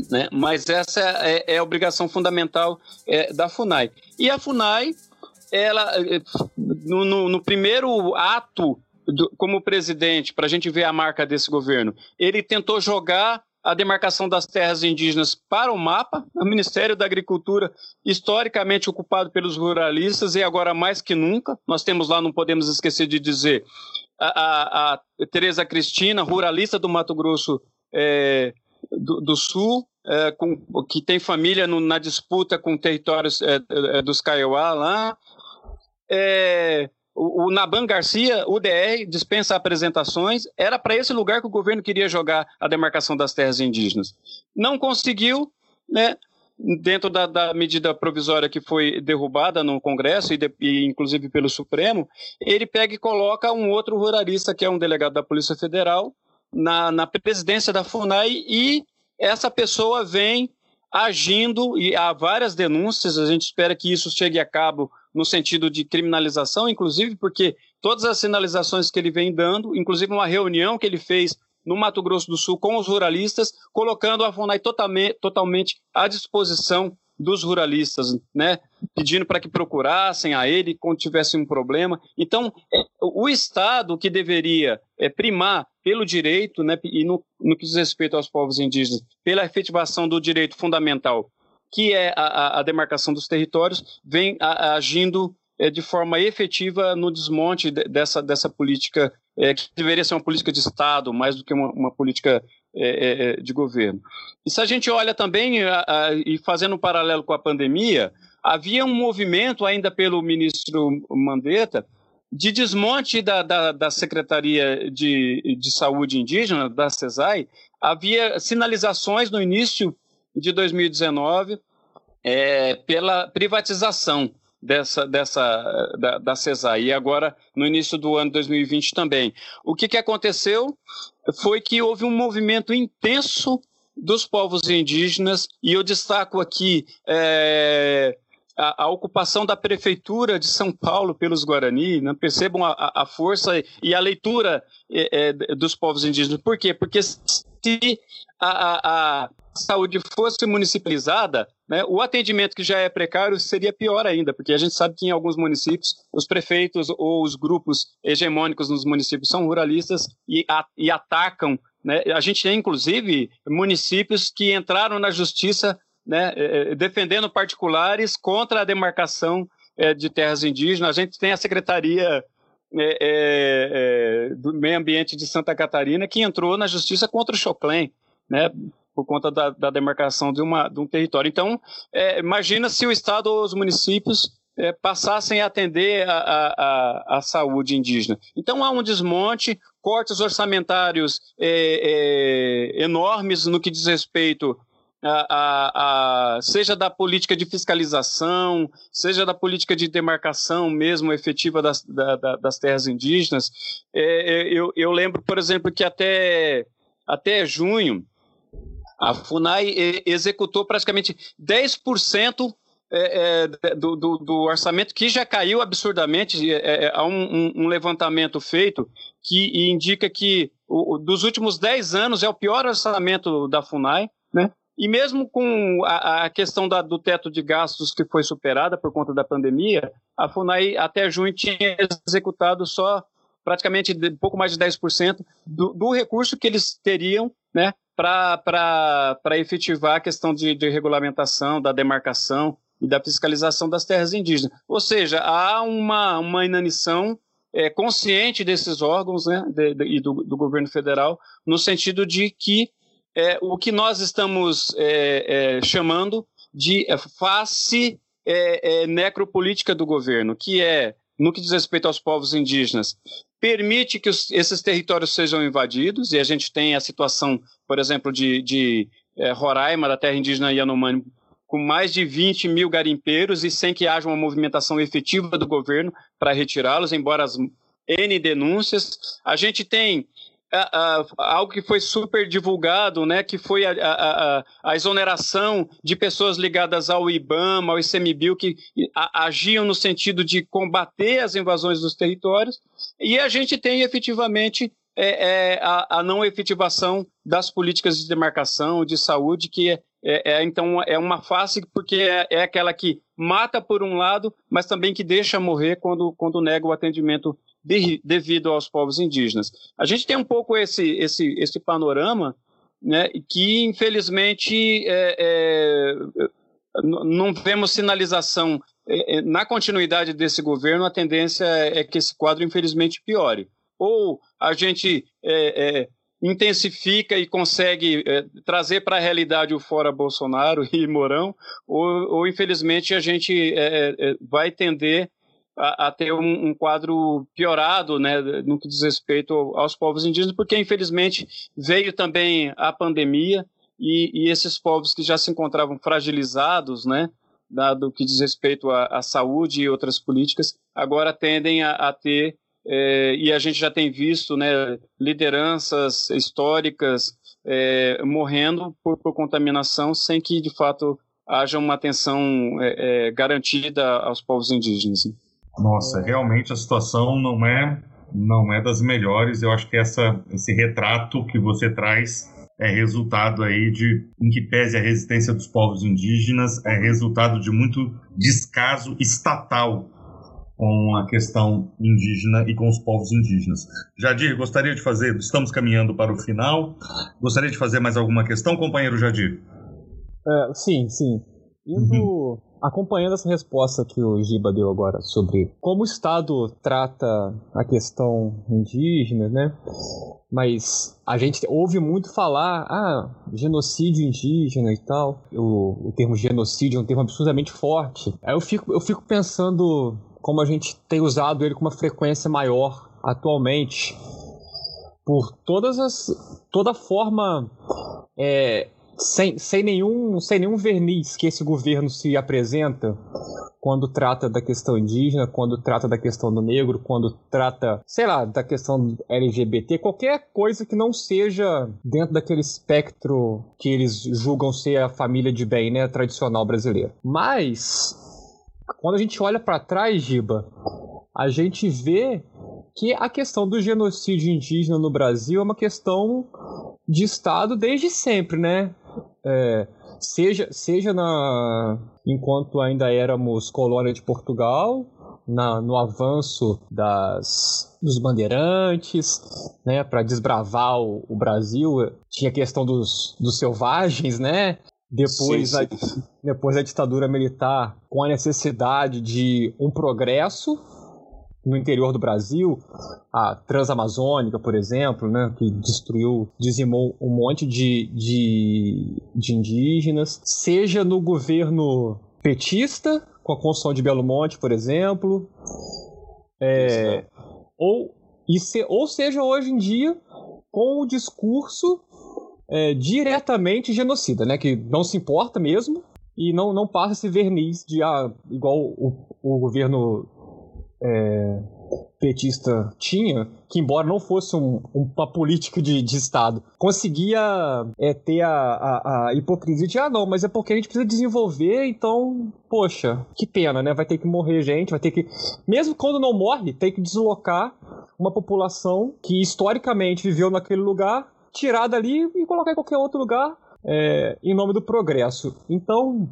né? Mas essa é, é a obrigação fundamental é, da FUNAI. E a FUNAI, ela, é, no, no, no primeiro ato do, como presidente, para a gente ver a marca desse governo, ele tentou jogar a demarcação das terras indígenas para o mapa, o Ministério da Agricultura, historicamente ocupado pelos ruralistas, e agora mais que nunca. Nós temos lá, não podemos esquecer de dizer, a, a, a Tereza Cristina, ruralista do Mato Grosso é, do, do Sul, é, com, que tem família no, na disputa com territórios é, é dos Kaiowá lá. É, o, o Naban Garcia, o DR, dispensa apresentações. Era para esse lugar que o governo queria jogar a demarcação das terras indígenas. Não conseguiu, né? dentro da, da, medida provisória que foi derrubada no Congresso e, de, e, inclusive pelo Supremo, ele pega e coloca um outro ruralista, que é um delegado da Polícia Federal, na, na presidência da FUNAI e essa pessoa vem agindo e há várias denúncias, a gente espera que isso chegue a cabo no sentido de criminalização, inclusive porque todas as sinalizações que ele vem dando, inclusive uma reunião que ele fez no Mato Grosso do Sul com os ruralistas, colocando a FUNAI totalmente, totalmente à disposição dos ruralistas, né, pedindo para que procurassem a ele quando tivesse um problema. Então, é, o Estado que deveria é, primar pelo direito, né, e no, no que diz respeito aos povos indígenas, pela efetivação do direito fundamental, que é a, a demarcação dos territórios, vem a, agindo é, de forma efetiva no desmonte de, dessa, dessa política, é, que deveria ser uma política de Estado, mais do que uma, uma política é, é, é, de governo. E se a gente olha também, a, a, e fazendo um paralelo com a pandemia, havia um movimento ainda pelo ministro Mandetta de desmonte da, da, da Secretaria de, de Saúde Indígena, da CESAI. Havia sinalizações no início de 2019 é, pela privatização dessa, dessa da, da CESAI e agora no início do ano 2020 também. O que, que aconteceu foi que houve um movimento intenso dos povos indígenas e eu destaco aqui é, a, a, ocupação da prefeitura de São Paulo pelos Guarani, né? percebam a, a, força e a leitura é, é, dos povos indígenas. Por quê? Porque se a, a saúde fosse municipalizada, né, o atendimento que já é precário seria pior ainda, porque a gente sabe que em alguns municípios os prefeitos ou os grupos hegemônicos nos municípios são ruralistas e, a, e atacam. Né? A gente tem, inclusive, municípios que entraram na justiça né, é, é, defendendo particulares contra a demarcação é, de terras indígenas. A gente tem a Secretaria é, é, do Meio Ambiente de Santa Catarina que entrou na justiça contra o Choclen, né, por conta da, da demarcação de, uma, de, um território. Então, é, imagina se o Estado ou os municípios é, passassem a atender a, a, a, saúde indígena. Então, há um desmonte, cortes orçamentários é, é, enormes no que diz respeito a, seja da política de fiscalização, seja da política de demarcação mesmo efetiva das, da, das terras indígenas. É, é, eu, eu, lembro, por exemplo, que até, até junho a FUNAI executou praticamente 10% é, é, do, do, do, orçamento que já caiu absurdamente. É, é, há um, um, levantamento feito que indica que o, dos últimos 10 anos é o pior orçamento da FUNAI, né? E mesmo com a, a questão da, do teto de gastos que foi superada por conta da pandemia, a FUNAI até junho tinha executado só praticamente um pouco mais de 10% do, do recurso que eles teriam né, para efetivar a questão de, de regulamentação, da demarcação e da fiscalização das terras indígenas. Ou seja, há uma, uma inanição é, consciente desses órgãos né, de, de, e do, do, governo federal, no sentido de que é, o que nós estamos é, é chamando de face é, é, necropolítica do governo, que é, no que diz respeito aos povos indígenas, permite que os, esses territórios sejam invadidos, e a gente tem a situação, por exemplo, de, de Roraima, da terra indígena Yanomami, com mais de 20 mil garimpeiros e sem que haja uma movimentação efetiva do governo para retirá-los, embora as N denúncias. A gente tem a, a, algo que foi super divulgado, né, que foi a, a, exoneração de pessoas ligadas ao IBAMA, ao ICMBio, que agiam no sentido de combater as invasões dos territórios, e a gente tem efetivamente é, é, a, não efetivação das políticas de demarcação, de saúde, que é, é, é, então é uma face porque é, é, aquela que mata por um lado, mas também que deixa morrer quando, quando nega o atendimento de, devido aos povos indígenas. A gente tem um pouco esse, esse, esse panorama né, que, infelizmente, é, é, não vemos sinalização é, na continuidade desse governo, a tendência é que esse quadro, infelizmente, piore. Ou a gente intensifica e consegue é, trazer para a realidade o fora Bolsonaro (laughs) e Mourão, ou, ou infelizmente a gente é, é, vai tender a, a ter um, um, quadro piorado né, no que diz respeito aos povos indígenas, porque infelizmente veio também a pandemia e, e esses povos que já se encontravam fragilizados, né, dado que diz respeito à, à saúde e outras políticas, agora tendem a, a ter é, e a gente já tem visto né, lideranças históricas é, morrendo por, por, contaminação sem que, de fato, haja uma atenção é, garantida aos povos indígenas. Nossa, realmente a situação não é não é das melhores. Eu acho que essa, esse retrato que você traz é resultado aí de, em que pese a resistência dos povos indígenas, é resultado de muito descaso estatal com a questão indígena e com os povos indígenas. Jadir, gostaria de fazer, estamos caminhando para o final, gostaria de fazer mais alguma questão, companheiro Jadir? É, sim, sim. Indo, uhum. Acompanhando essa resposta que o Giba deu agora sobre como o Estado trata a questão indígena, né? Mas a gente ouve muito falar, ah, genocídio indígena e tal. O, o termo genocídio é um termo absurdamente forte. Aí eu fico, eu fico pensando como a gente tem usado ele com uma frequência maior atualmente, por todas as toda forma é, sem, sem, nenhum, sem nenhum verniz que esse governo se apresenta quando trata da questão indígena, quando trata da questão do negro, quando trata, sei lá, da questão LGBT, qualquer coisa que não seja dentro daquele espectro que eles julgam ser a família de bem, né, tradicional brasileira. Mas quando a gente olha para trás, Giba, a gente vê que a questão do genocídio indígena no Brasil é uma questão de Estado desde sempre, né? É, seja, seja na enquanto ainda éramos colônia de Portugal, na, no avanço das, dos bandeirantes, né, para desbravar o, o, Brasil, tinha a questão dos, dos selvagens, né? Depois, sim, sim. A, depois a ditadura militar, com a necessidade de um progresso no interior do Brasil, a Transamazônica, por exemplo, né, que destruiu, dizimou um monte de, de, de indígenas, seja no governo petista, com a construção de Belo Monte, por exemplo, é, ou, e se, ou seja hoje em dia com o discurso é, diretamente genocida, né? Que não se importa mesmo e não, não passa esse verniz de ah, igual o, o governo é, petista tinha, que embora não fosse um, uma política de, de Estado, conseguia é, ter a, a, a, hipocrisia de ah não, mas é porque a gente precisa desenvolver, então, poxa, que pena, né? Vai ter que morrer gente, vai ter que. Mesmo quando não morre, tem que deslocar uma população que historicamente viveu naquele lugar tirar dali e colocar em qualquer outro lugar é, em nome do progresso. Então,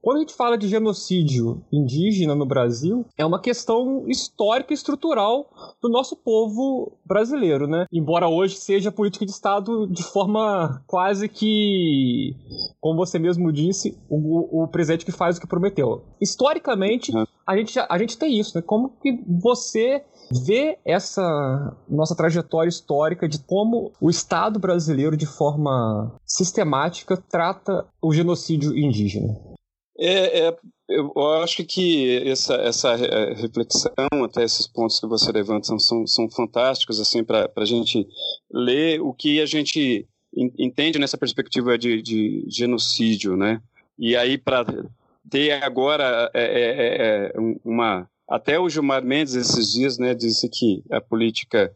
quando a gente fala de genocídio indígena no Brasil, é uma questão histórica e estrutural do nosso povo brasileiro, né? Embora hoje seja política de Estado de forma quase que, como você mesmo disse, o, o presidente que faz o que prometeu. Historicamente, a gente, a gente tem isso, né? Como que você vê essa nossa trajetória histórica de como o Estado brasileiro, de forma sistemática, trata o genocídio indígena? É, é, eu acho que essa, essa é, reflexão, até esses pontos que você levanta, são, são, são fantásticos assim, para a gente ler o que a gente entende nessa perspectiva de, de genocídio. Né? E aí, para ter agora é, é, é uma. Até o Gilmar Mendes, esses dias, né, disse que a política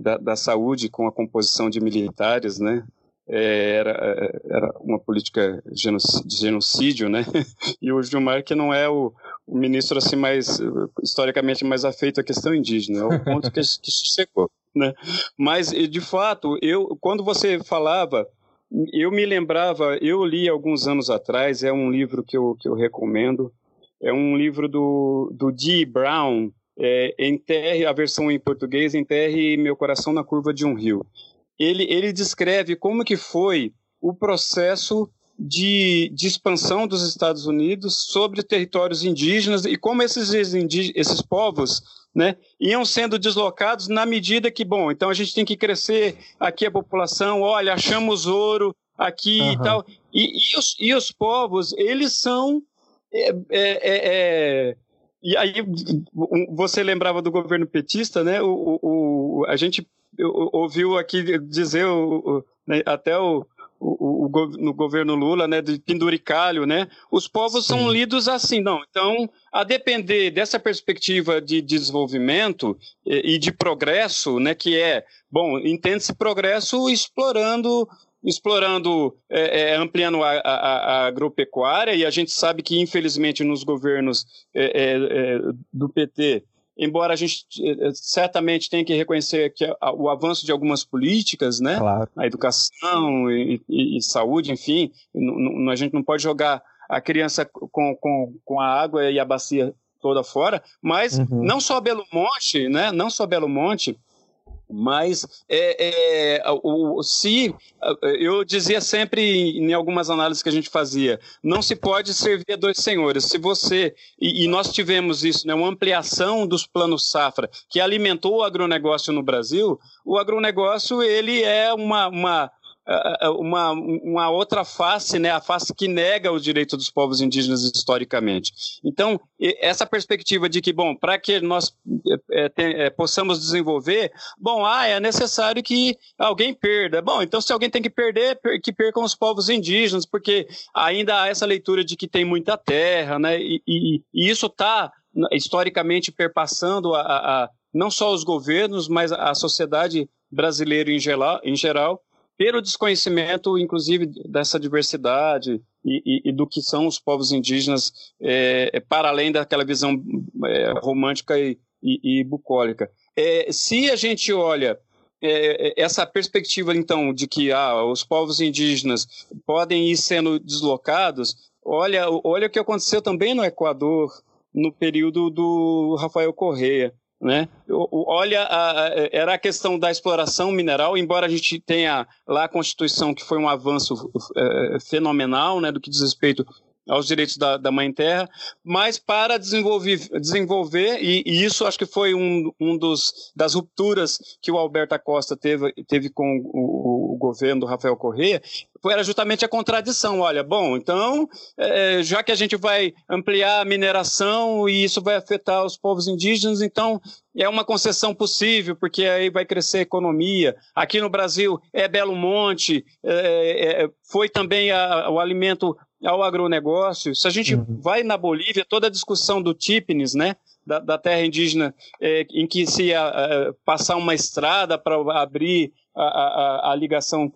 da, da saúde com a composição de militares, né, é, era, é, era uma política de genocídio, né? (laughs) E o Gilmar que não é o, o, ministro assim mais historicamente mais afeito à questão indígena, é o ponto que, (laughs) que chegou, né? Mas de fato, eu quando você falava, eu me lembrava, eu li alguns anos atrás, é um livro que eu, que eu recomendo, é um livro do, do Dee Brown, é, Enterre, a versão em português, Enterre Meu Coração na Curva de um Rio ele, ele descreve como que foi o processo de, de, expansão dos Estados Unidos sobre territórios indígenas e como esses, esses povos né, iam sendo deslocados na medida que, bom, então a gente tem que crescer aqui a população, olha, achamos ouro aqui uhum. e tal. E, e, os, e os povos, eles são. É, é, é, é e aí você lembrava do governo petista, né? O, o, a gente ouviu aqui dizer o, né, até o, o, o, no governo Lula, né, de penduricalho, né? Os povos Sim. são lidos assim, não. Então, a depender dessa perspectiva de desenvolvimento e, e de progresso, né, que é, bom, entende-se progresso explorando explorando, é, é, ampliando a, a, a, agropecuária, e a gente sabe que, infelizmente, nos governos é, é, é do PT, embora a gente é, certamente tenha que reconhecer que o avanço de algumas políticas, né, claro. a educação e, e, e saúde, enfim, a gente não pode jogar a criança com, com, com a água e a bacia toda fora, mas uhum. não só Belo Monte, né, não só Belo Monte, mas é, é, o, se eu dizia sempre em algumas análises que a gente fazia, não se pode servir a dois senhores. Se você e, e nós tivemos isso, né, uma ampliação dos planos safra que alimentou o agronegócio no Brasil. O agronegócio ele é uma, uma uma, uma outra face, né, a face que nega os direitos dos povos indígenas historicamente. Então, essa perspectiva de que, bom, para que nós é, é, possamos desenvolver, bom, ah, é necessário que alguém perda. Bom, então se alguém tem que perder, que percam os povos indígenas, porque ainda há essa leitura de que tem muita terra, né, e, e, e isso está historicamente perpassando a, a, a, não só os governos, mas a sociedade brasileira em geral, em geral pelo desconhecimento, inclusive, dessa diversidade e, e, e do que são os povos indígenas, é, é para além daquela visão é, romântica e, e bucólica. É, se a gente olha é, é, essa perspectiva, então, de que ah, os povos indígenas podem ir sendo deslocados, olha, olha o que aconteceu também no Equador, no período do Rafael Correa. Né? Olha, era a questão da exploração mineral, embora a gente tenha lá a Constituição, que foi um avanço é, fenomenal né, do que diz respeito aos direitos da, da Mãe Terra, mas para desenvolver, desenvolver e, e, isso acho que foi um, um dos, das rupturas que o Alberto Costa teve, teve com o, o governo do Rafael Correa, era justamente a contradição. Olha, bom, então, é, já que a gente vai ampliar a mineração e isso vai afetar os povos indígenas, então é uma concessão possível, porque aí vai crescer a economia. Aqui no Brasil é Belo Monte, é, é, foi também a, o alimento ao agronegócio. Se a gente uhum. vai na Bolívia, toda a discussão do TIPNES, né? Da, da terra indígena, é, em que se ia passar uma estrada para abrir a, a, a ligação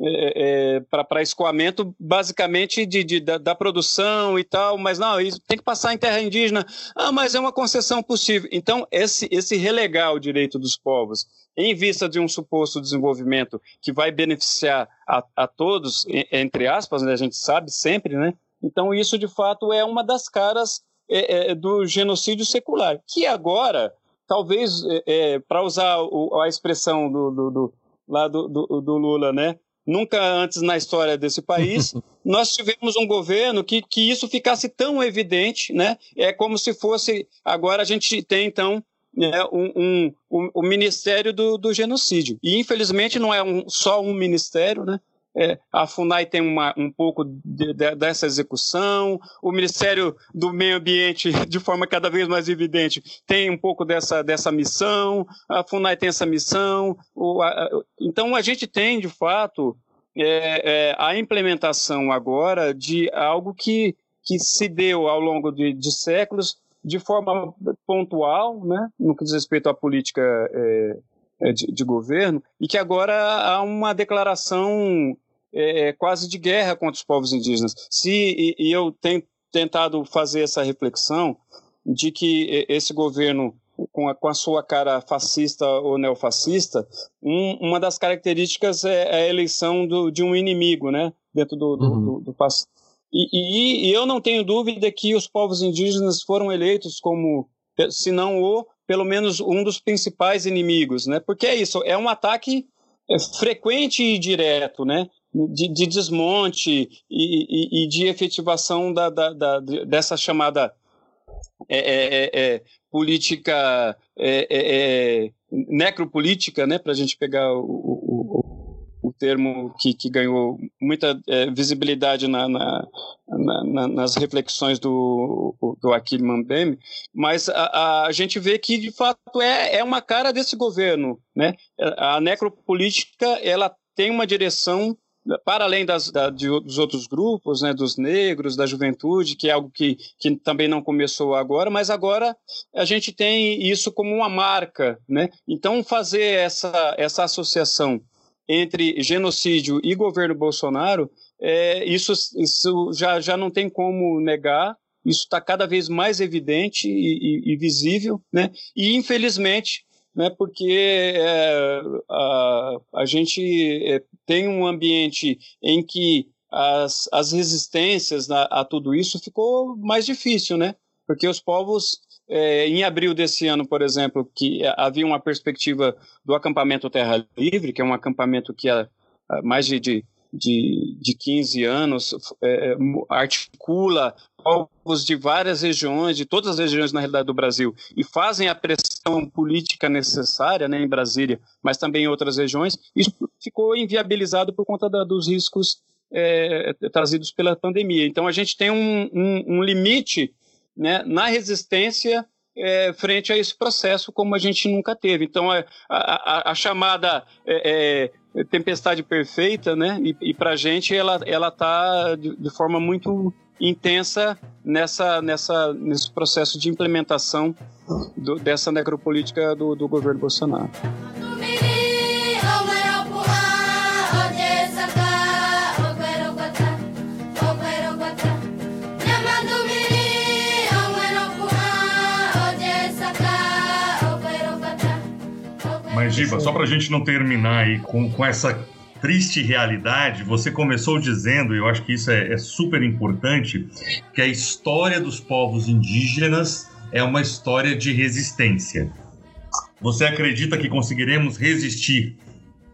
é, é, para escoamento, basicamente de, de da, da, produção e tal, mas não, isso tem que passar em terra indígena. Ah, mas é uma concessão possível. Então, esse, esse relegar o direito dos povos em vista de um suposto desenvolvimento que vai beneficiar a, a todos, entre aspas, né, a gente sabe sempre, né? Então, isso de fato é uma das caras é, é, do genocídio secular, que agora, talvez, é, é, para usar o, a expressão do, do, do lá do, do, do Lula, né? Nunca antes na história desse país (laughs) nós tivemos um governo que, que isso ficasse tão evidente, né? É como se fosse agora a gente tem então né, um, um, um, o Ministério do, do Genocídio. E infelizmente não é um, só um ministério, né? É, a FUNAI tem uma, um pouco de, de, dessa execução, o Ministério do Meio Ambiente, (laughs) de forma cada vez mais evidente, tem um pouco dessa, dessa missão, a FUNAI tem essa missão. O, a, então, a gente tem, de fato, é, é, a implementação agora de algo que, que se deu ao longo de, de séculos de forma pontual, né, no que diz respeito à política é, de, de, governo, e que agora há uma declaração é, é, quase de guerra contra os povos indígenas. Se, e, e eu tenho tentado fazer essa reflexão de que esse governo com a, com a, sua cara fascista ou neofascista, um, uma das características é, é a eleição do, de um inimigo, né, dentro do, do, uhum. do, do e, e, e, eu não tenho dúvida que os povos indígenas foram eleitos como, se não o, pelo menos um dos principais inimigos, né, porque é isso, é um ataque é, frequente e direto, né, de, de desmonte e, e, e, de efetivação da, da, da dessa chamada é, é, é, é política é, necropolítica, né, para a gente pegar o, o, o termo que, que, ganhou muita visibilidade na, na, na, nas reflexões do, do Akil Mambeme, mas a, a, gente vê que, de fato, é, é uma cara desse governo. Né? A necropolítica ela tem uma direção para além das, da, de, dos outros grupos, né, dos negros, da juventude, que é algo que, que também não começou agora, mas agora a gente tem isso como uma marca. Né? Então, fazer essa, essa associação entre genocídio e governo Bolsonaro, é, isso, isso já, já não tem como negar, isso está cada vez mais evidente e, e, e visível, né? e infelizmente né, porque é, a, a gente é, tem um ambiente em que as, as resistências a, a tudo isso ficou mais difícil, né? Porque os povos, é, em abril desse ano, por exemplo, que havia uma perspectiva do acampamento Terra Livre, que é um acampamento que há mais de, de de, de 15 anos, é, articula povos de várias regiões, de todas as regiões na realidade do Brasil, e fazem a pressão política necessária né, em Brasília, mas também em outras regiões, isso ficou inviabilizado por conta da, dos riscos é, trazidos pela pandemia. Então a gente tem um, um, um limite né, na resistência é, frente a esse processo como a gente nunca teve. Então, a, a, a chamada é, é, tempestade perfeita, né? E, e para a gente ela está de, de, forma muito intensa nessa nessa nesse processo de implementação do, dessa necropolítica do, do governo Bolsonaro. Giba, só para a gente não terminar aí com, com essa triste realidade, você começou dizendo, e eu acho que isso é, é super importante, que a história dos povos indígenas é uma história de resistência. Você acredita que conseguiremos resistir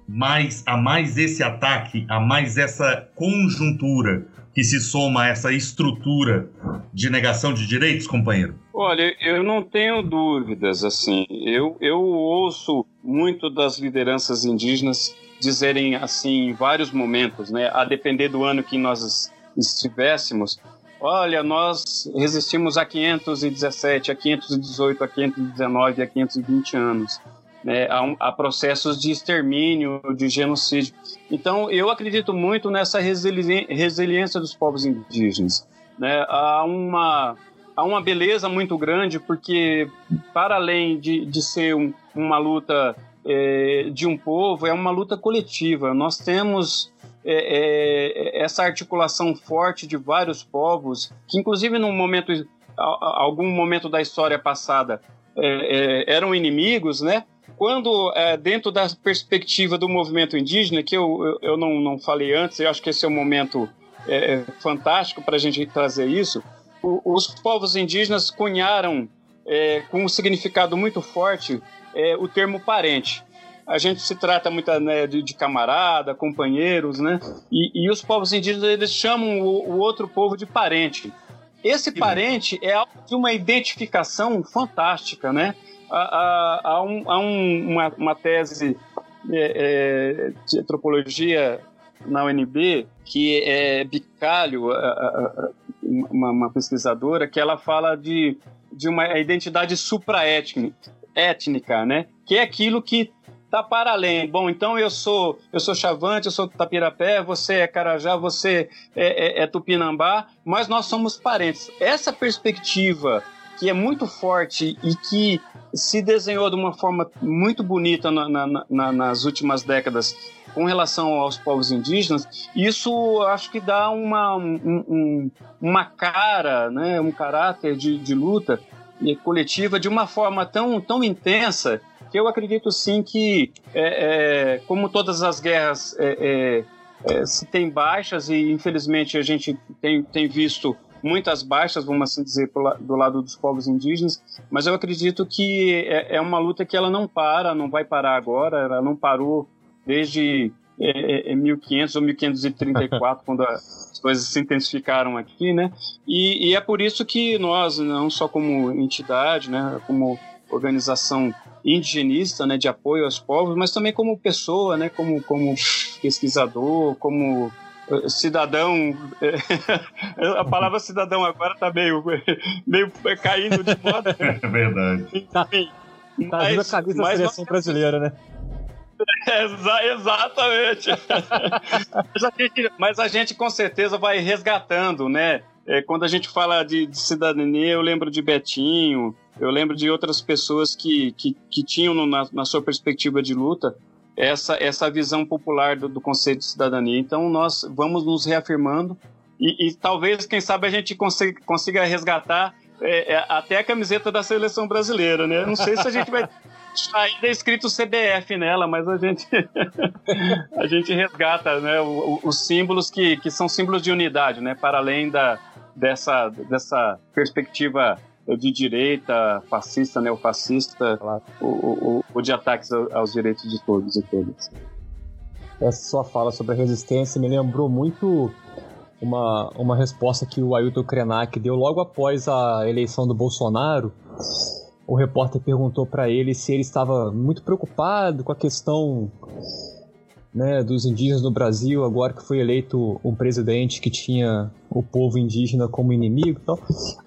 mais a mais esse ataque, a mais essa conjuntura que se soma a essa estrutura de negação de direitos, companheiro? Olha, eu não tenho dúvidas, assim, eu, eu ouço muito das lideranças indígenas dizerem assim em vários momentos, né, a depender do ano que nós estivéssemos, olha, nós resistimos a 517, a 518, a 519, a 520 anos né, a, a, processos de extermínio, de genocídio. Então, eu acredito muito nessa resili resiliência dos povos indígenas. Né? Há, uma, há uma beleza muito grande, porque, para além de, de ser um, uma luta é, de um povo, é uma luta coletiva. Nós temos é, é, essa articulação forte de vários povos, que, inclusive, num momento, algum momento da história passada, é, é, eram inimigos, né? Quando, é, dentro da perspectiva do movimento indígena, que eu, eu, eu não, não falei antes, eu acho que esse é um momento é, é fantástico para a gente trazer isso, o, os povos indígenas cunharam é, com um significado muito forte é, o termo parente. a gente se trata muito né, de, de, camarada, companheiros, né? E, e, os povos indígenas eles chamam o, o outro povo de parente. Esse parente é algo de uma identificação fantástica, né? Há, um, um, uma, uma, tese é, é, de antropologia na UNB que é Bicalho, uma, uma pesquisadora, que ela fala de, de uma identidade supraétnica, né? Que é aquilo que está para além. Bom, então eu sou eu sou Chavante, eu sou Tapirapé, você é Carajá, você é, é, é Tupinambá, mas nós somos parentes. Essa perspectiva que é muito forte e que se desenhou de uma forma muito bonita na, na, na, nas últimas décadas com relação aos povos indígenas, isso acho que dá uma, um, um, uma cara, né, um caráter de, de luta coletiva de uma forma tão, tão intensa que eu acredito sim que, é, é, como todas as guerras, é, é, é se tem baixas e infelizmente a gente tem, tem visto muitas baixas, vamos assim dizer, do lado dos povos indígenas, mas eu acredito que é, é uma luta que ela não para, não vai parar agora, ela não parou desde é, é 1500 é ou 1534, (laughs) quando as coisas se intensificaram aqui, né? E, e, é por isso que nós, não só como entidade, né, como organização indigenista, né, de apoio aos povos, mas também como pessoa, né, como, como pesquisador, como cidadão (laughs) a palavra cidadão agora está meio meio caindo de moda (laughs) é verdade tá, tá mas, a camisa da seleção brasileira né Exa exatamente. (laughs) mas, a gente, mas, a gente, com certeza vai resgatando, né? É, quando a gente fala de, de, cidadania, eu lembro de Betinho, eu lembro de outras pessoas que, que, que tinham no, na, na, sua perspectiva de luta essa, essa visão popular do, do, conceito de cidadania. Então nós vamos nos reafirmando e, e talvez, quem sabe, a gente consiga, consiga resgatar é, é, até a camiseta da seleção brasileira, né? Não sei se a gente vai (laughs) ainda é escrito CBF nela, mas a gente (laughs) a gente resgata, né, os símbolos que, que são símbolos de unidade, né, para além da dessa dessa perspectiva de direita, fascista, neofascista, o, o, o de ataques aos direitos de todos e todas. Essa sua fala sobre a resistência me lembrou muito uma, uma resposta que o Ailton Krenak deu logo após a eleição do Bolsonaro, o repórter perguntou para ele se ele estava muito preocupado com a questão né, dos indígenas no Brasil, agora que foi eleito um presidente que tinha o povo indígena como inimigo e tal.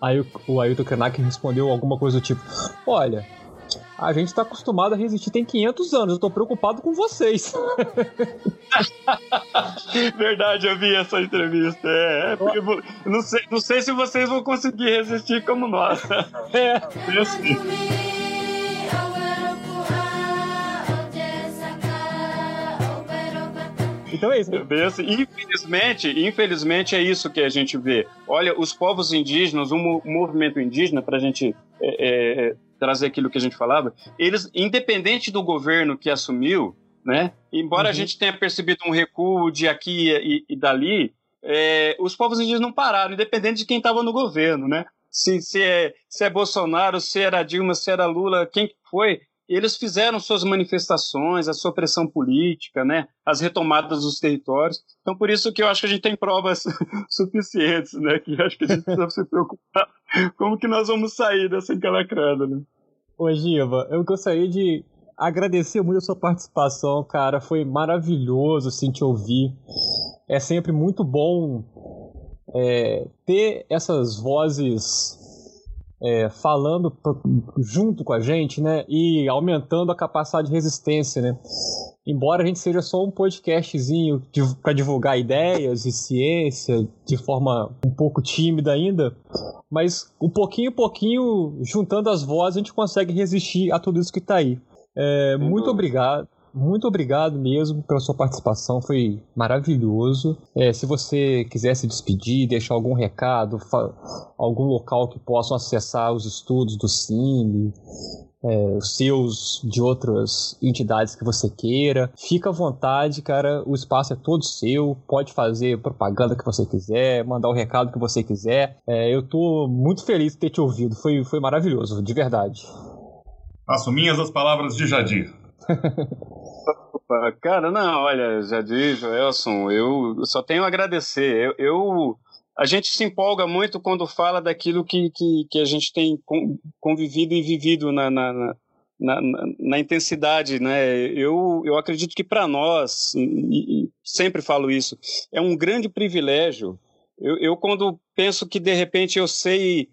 Aí o Ailton Krenak respondeu alguma coisa do tipo: Olha, a gente está acostumado a resistir tem 500 anos, eu tô preocupado com vocês. (laughs) Verdade, eu vi essa entrevista. É, é não, sei, não sei se vocês vão conseguir resistir como nós. É. é assim. Então é isso. Bem assim, infelizmente, infelizmente é isso que a gente vê. Olha, os povos indígenas, o movimento indígena, para a gente é, é, trazer aquilo que a gente falava, eles, independente do governo que assumiu, né, embora uhum. a gente tenha percebido um recuo de aqui e, e dali, é, os povos indígenas não pararam, independente de quem estava no governo, né? Se, se, é, se é Bolsonaro, se era Dilma, se era Lula, quem foi, eles fizeram suas manifestações, a sua pressão política, né, as retomadas dos territórios. Então, por isso que eu acho que a gente tem provas (laughs) suficientes, né, que acho que a gente precisa se preocupar (laughs) como que nós vamos sair dessa encalacrada, né. Ô, Giva, eu gostaria de agradecer muito a sua participação, cara. Foi maravilhoso, assim, te ouvir. É sempre muito bom é, ter essas vozes é, falando junto com a gente, né? E aumentando a capacidade de resistência, né? Embora a gente seja só um podcastzinho para divulgar ideias e ciência de forma um pouco tímida ainda, mas um pouquinho pouquinho, juntando as vozes, a gente consegue resistir a tudo isso que está aí. É, muito obrigado muito obrigado mesmo pela sua participação, foi maravilhoso. É, se você quiser se despedir, deixar algum recado, algum local que possam acessar os estudos do Cine, é, os seus de outras entidades que você queira, fica à vontade, cara. O espaço é todo seu. Pode fazer propaganda que você quiser, mandar o recado que você quiser. É, eu tô muito feliz de ter te ouvido. Foi, foi maravilhoso, de verdade. Faço minhas as palavras de Jadir. (laughs) Opa, cara, não, olha, Jadir, Joelson, eu só tenho a agradecer. Eu, eu, a gente se empolga muito quando fala daquilo que, que, que a gente tem convivido e vivido na, na, na, na, na intensidade, né? Eu, eu acredito que para nós, e, e, sempre falo isso, é um grande privilégio. Eu, eu, quando penso que de repente eu sei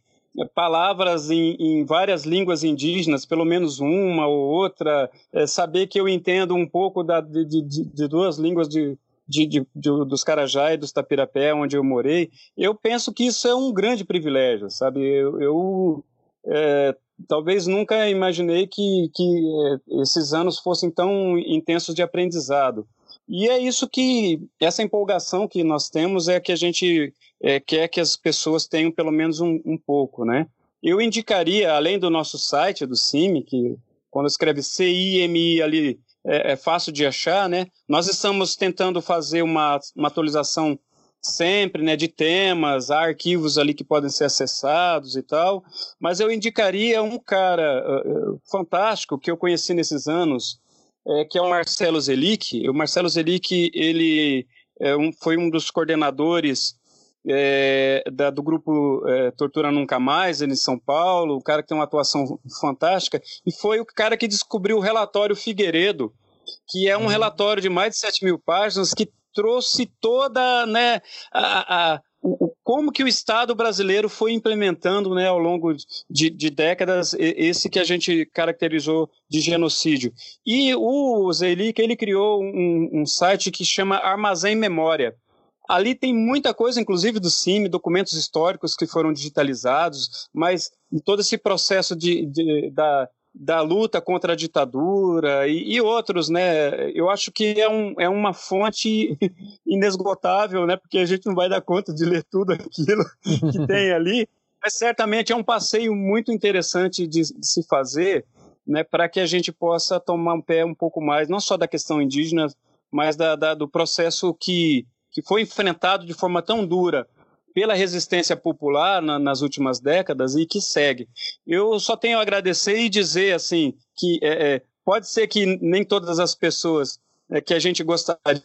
palavras em, em, várias línguas indígenas, pelo menos uma ou outra, é, saber que eu entendo um pouco da, de, de, de duas línguas de, de, dos Carajá e dos Tapirapé, onde eu morei, eu penso que isso é um grande privilégio, sabe? Eu, eu é, talvez nunca imaginei que, que é, esses anos fossem tão intensos de aprendizado. E é isso que, essa empolgação que nós temos é que a gente é, quer que as pessoas tenham pelo menos um, um, pouco, né? Eu indicaria, além do nosso site, do CIMI, que quando escreve CIMI ali é, é fácil de achar, né? Nós estamos tentando fazer uma, uma atualização sempre, né, de temas, há arquivos ali que podem ser acessados e tal, mas eu indicaria um cara uh, fantástico que eu conheci nesses anos, é, que é o Marcelo Zelic. O Marcelo Zelic, ele é um, foi um dos coordenadores é, da, do grupo é, Tortura Nunca Mais, em São Paulo, o cara que tem uma atuação fantástica, e foi o cara que descobriu o relatório Figueiredo, que é um uhum. relatório de mais de 7 mil páginas que trouxe toda né, a, a o, como que o Estado brasileiro foi implementando né, ao longo de, de, décadas esse que a gente caracterizou de genocídio. E o Zelic, ele criou um, um site que chama Armazém Memória. Ali tem muita coisa, inclusive do CIMI, documentos históricos que foram digitalizados, mas todo esse processo de, de da, da luta contra a ditadura e, e, outros, né? Eu acho que é, um, é uma fonte (laughs) inesgotável, né? Porque a gente não vai dar conta de ler tudo aquilo (laughs) que tem ali, mas certamente é um passeio muito interessante de, de se fazer, né? Para que a gente possa tomar um pé um pouco mais, não só da questão indígena, mas da, da do processo que, que foi enfrentado de forma tão dura pela resistência popular na, nas últimas décadas e que segue. Eu só tenho a agradecer e dizer assim que é, é, pode ser que nem todas as pessoas é, que a gente gostaria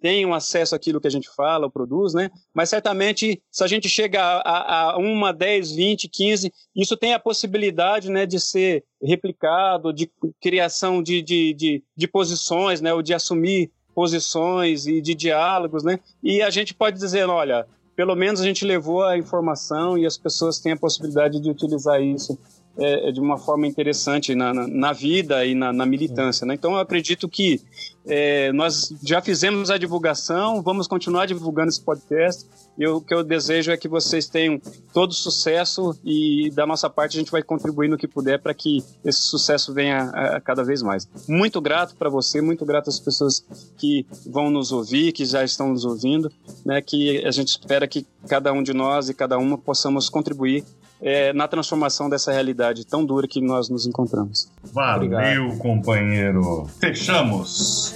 tenham acesso àquilo que a gente fala ou produz, né? Mas certamente, se a gente chega a, a uma, dez, vinte, quinze, isso tem a possibilidade, né, de ser replicado, de criação de, de, de, de posições, né, ou de assumir posições e de diálogos, né? E a gente pode dizer, olha, pelo menos a gente levou a informação e as pessoas têm a possibilidade de utilizar isso é, de uma forma interessante na, na, na vida e na, na militância. Né? Então, eu acredito que é, nós já fizemos a divulgação, vamos continuar divulgando esse podcast. E o que eu desejo é que vocês tenham todo sucesso e, da nossa parte, a gente vai contribuir no que puder para que esse sucesso venha a, a cada vez mais. Muito grato para você, muito grato às pessoas que vão nos ouvir, que já estão nos ouvindo, né, que a gente espera que cada um de nós e cada uma possamos contribuir é, na transformação dessa realidade tão dura que nós nos encontramos. Valeu, Obrigado. companheiro. Fechamos.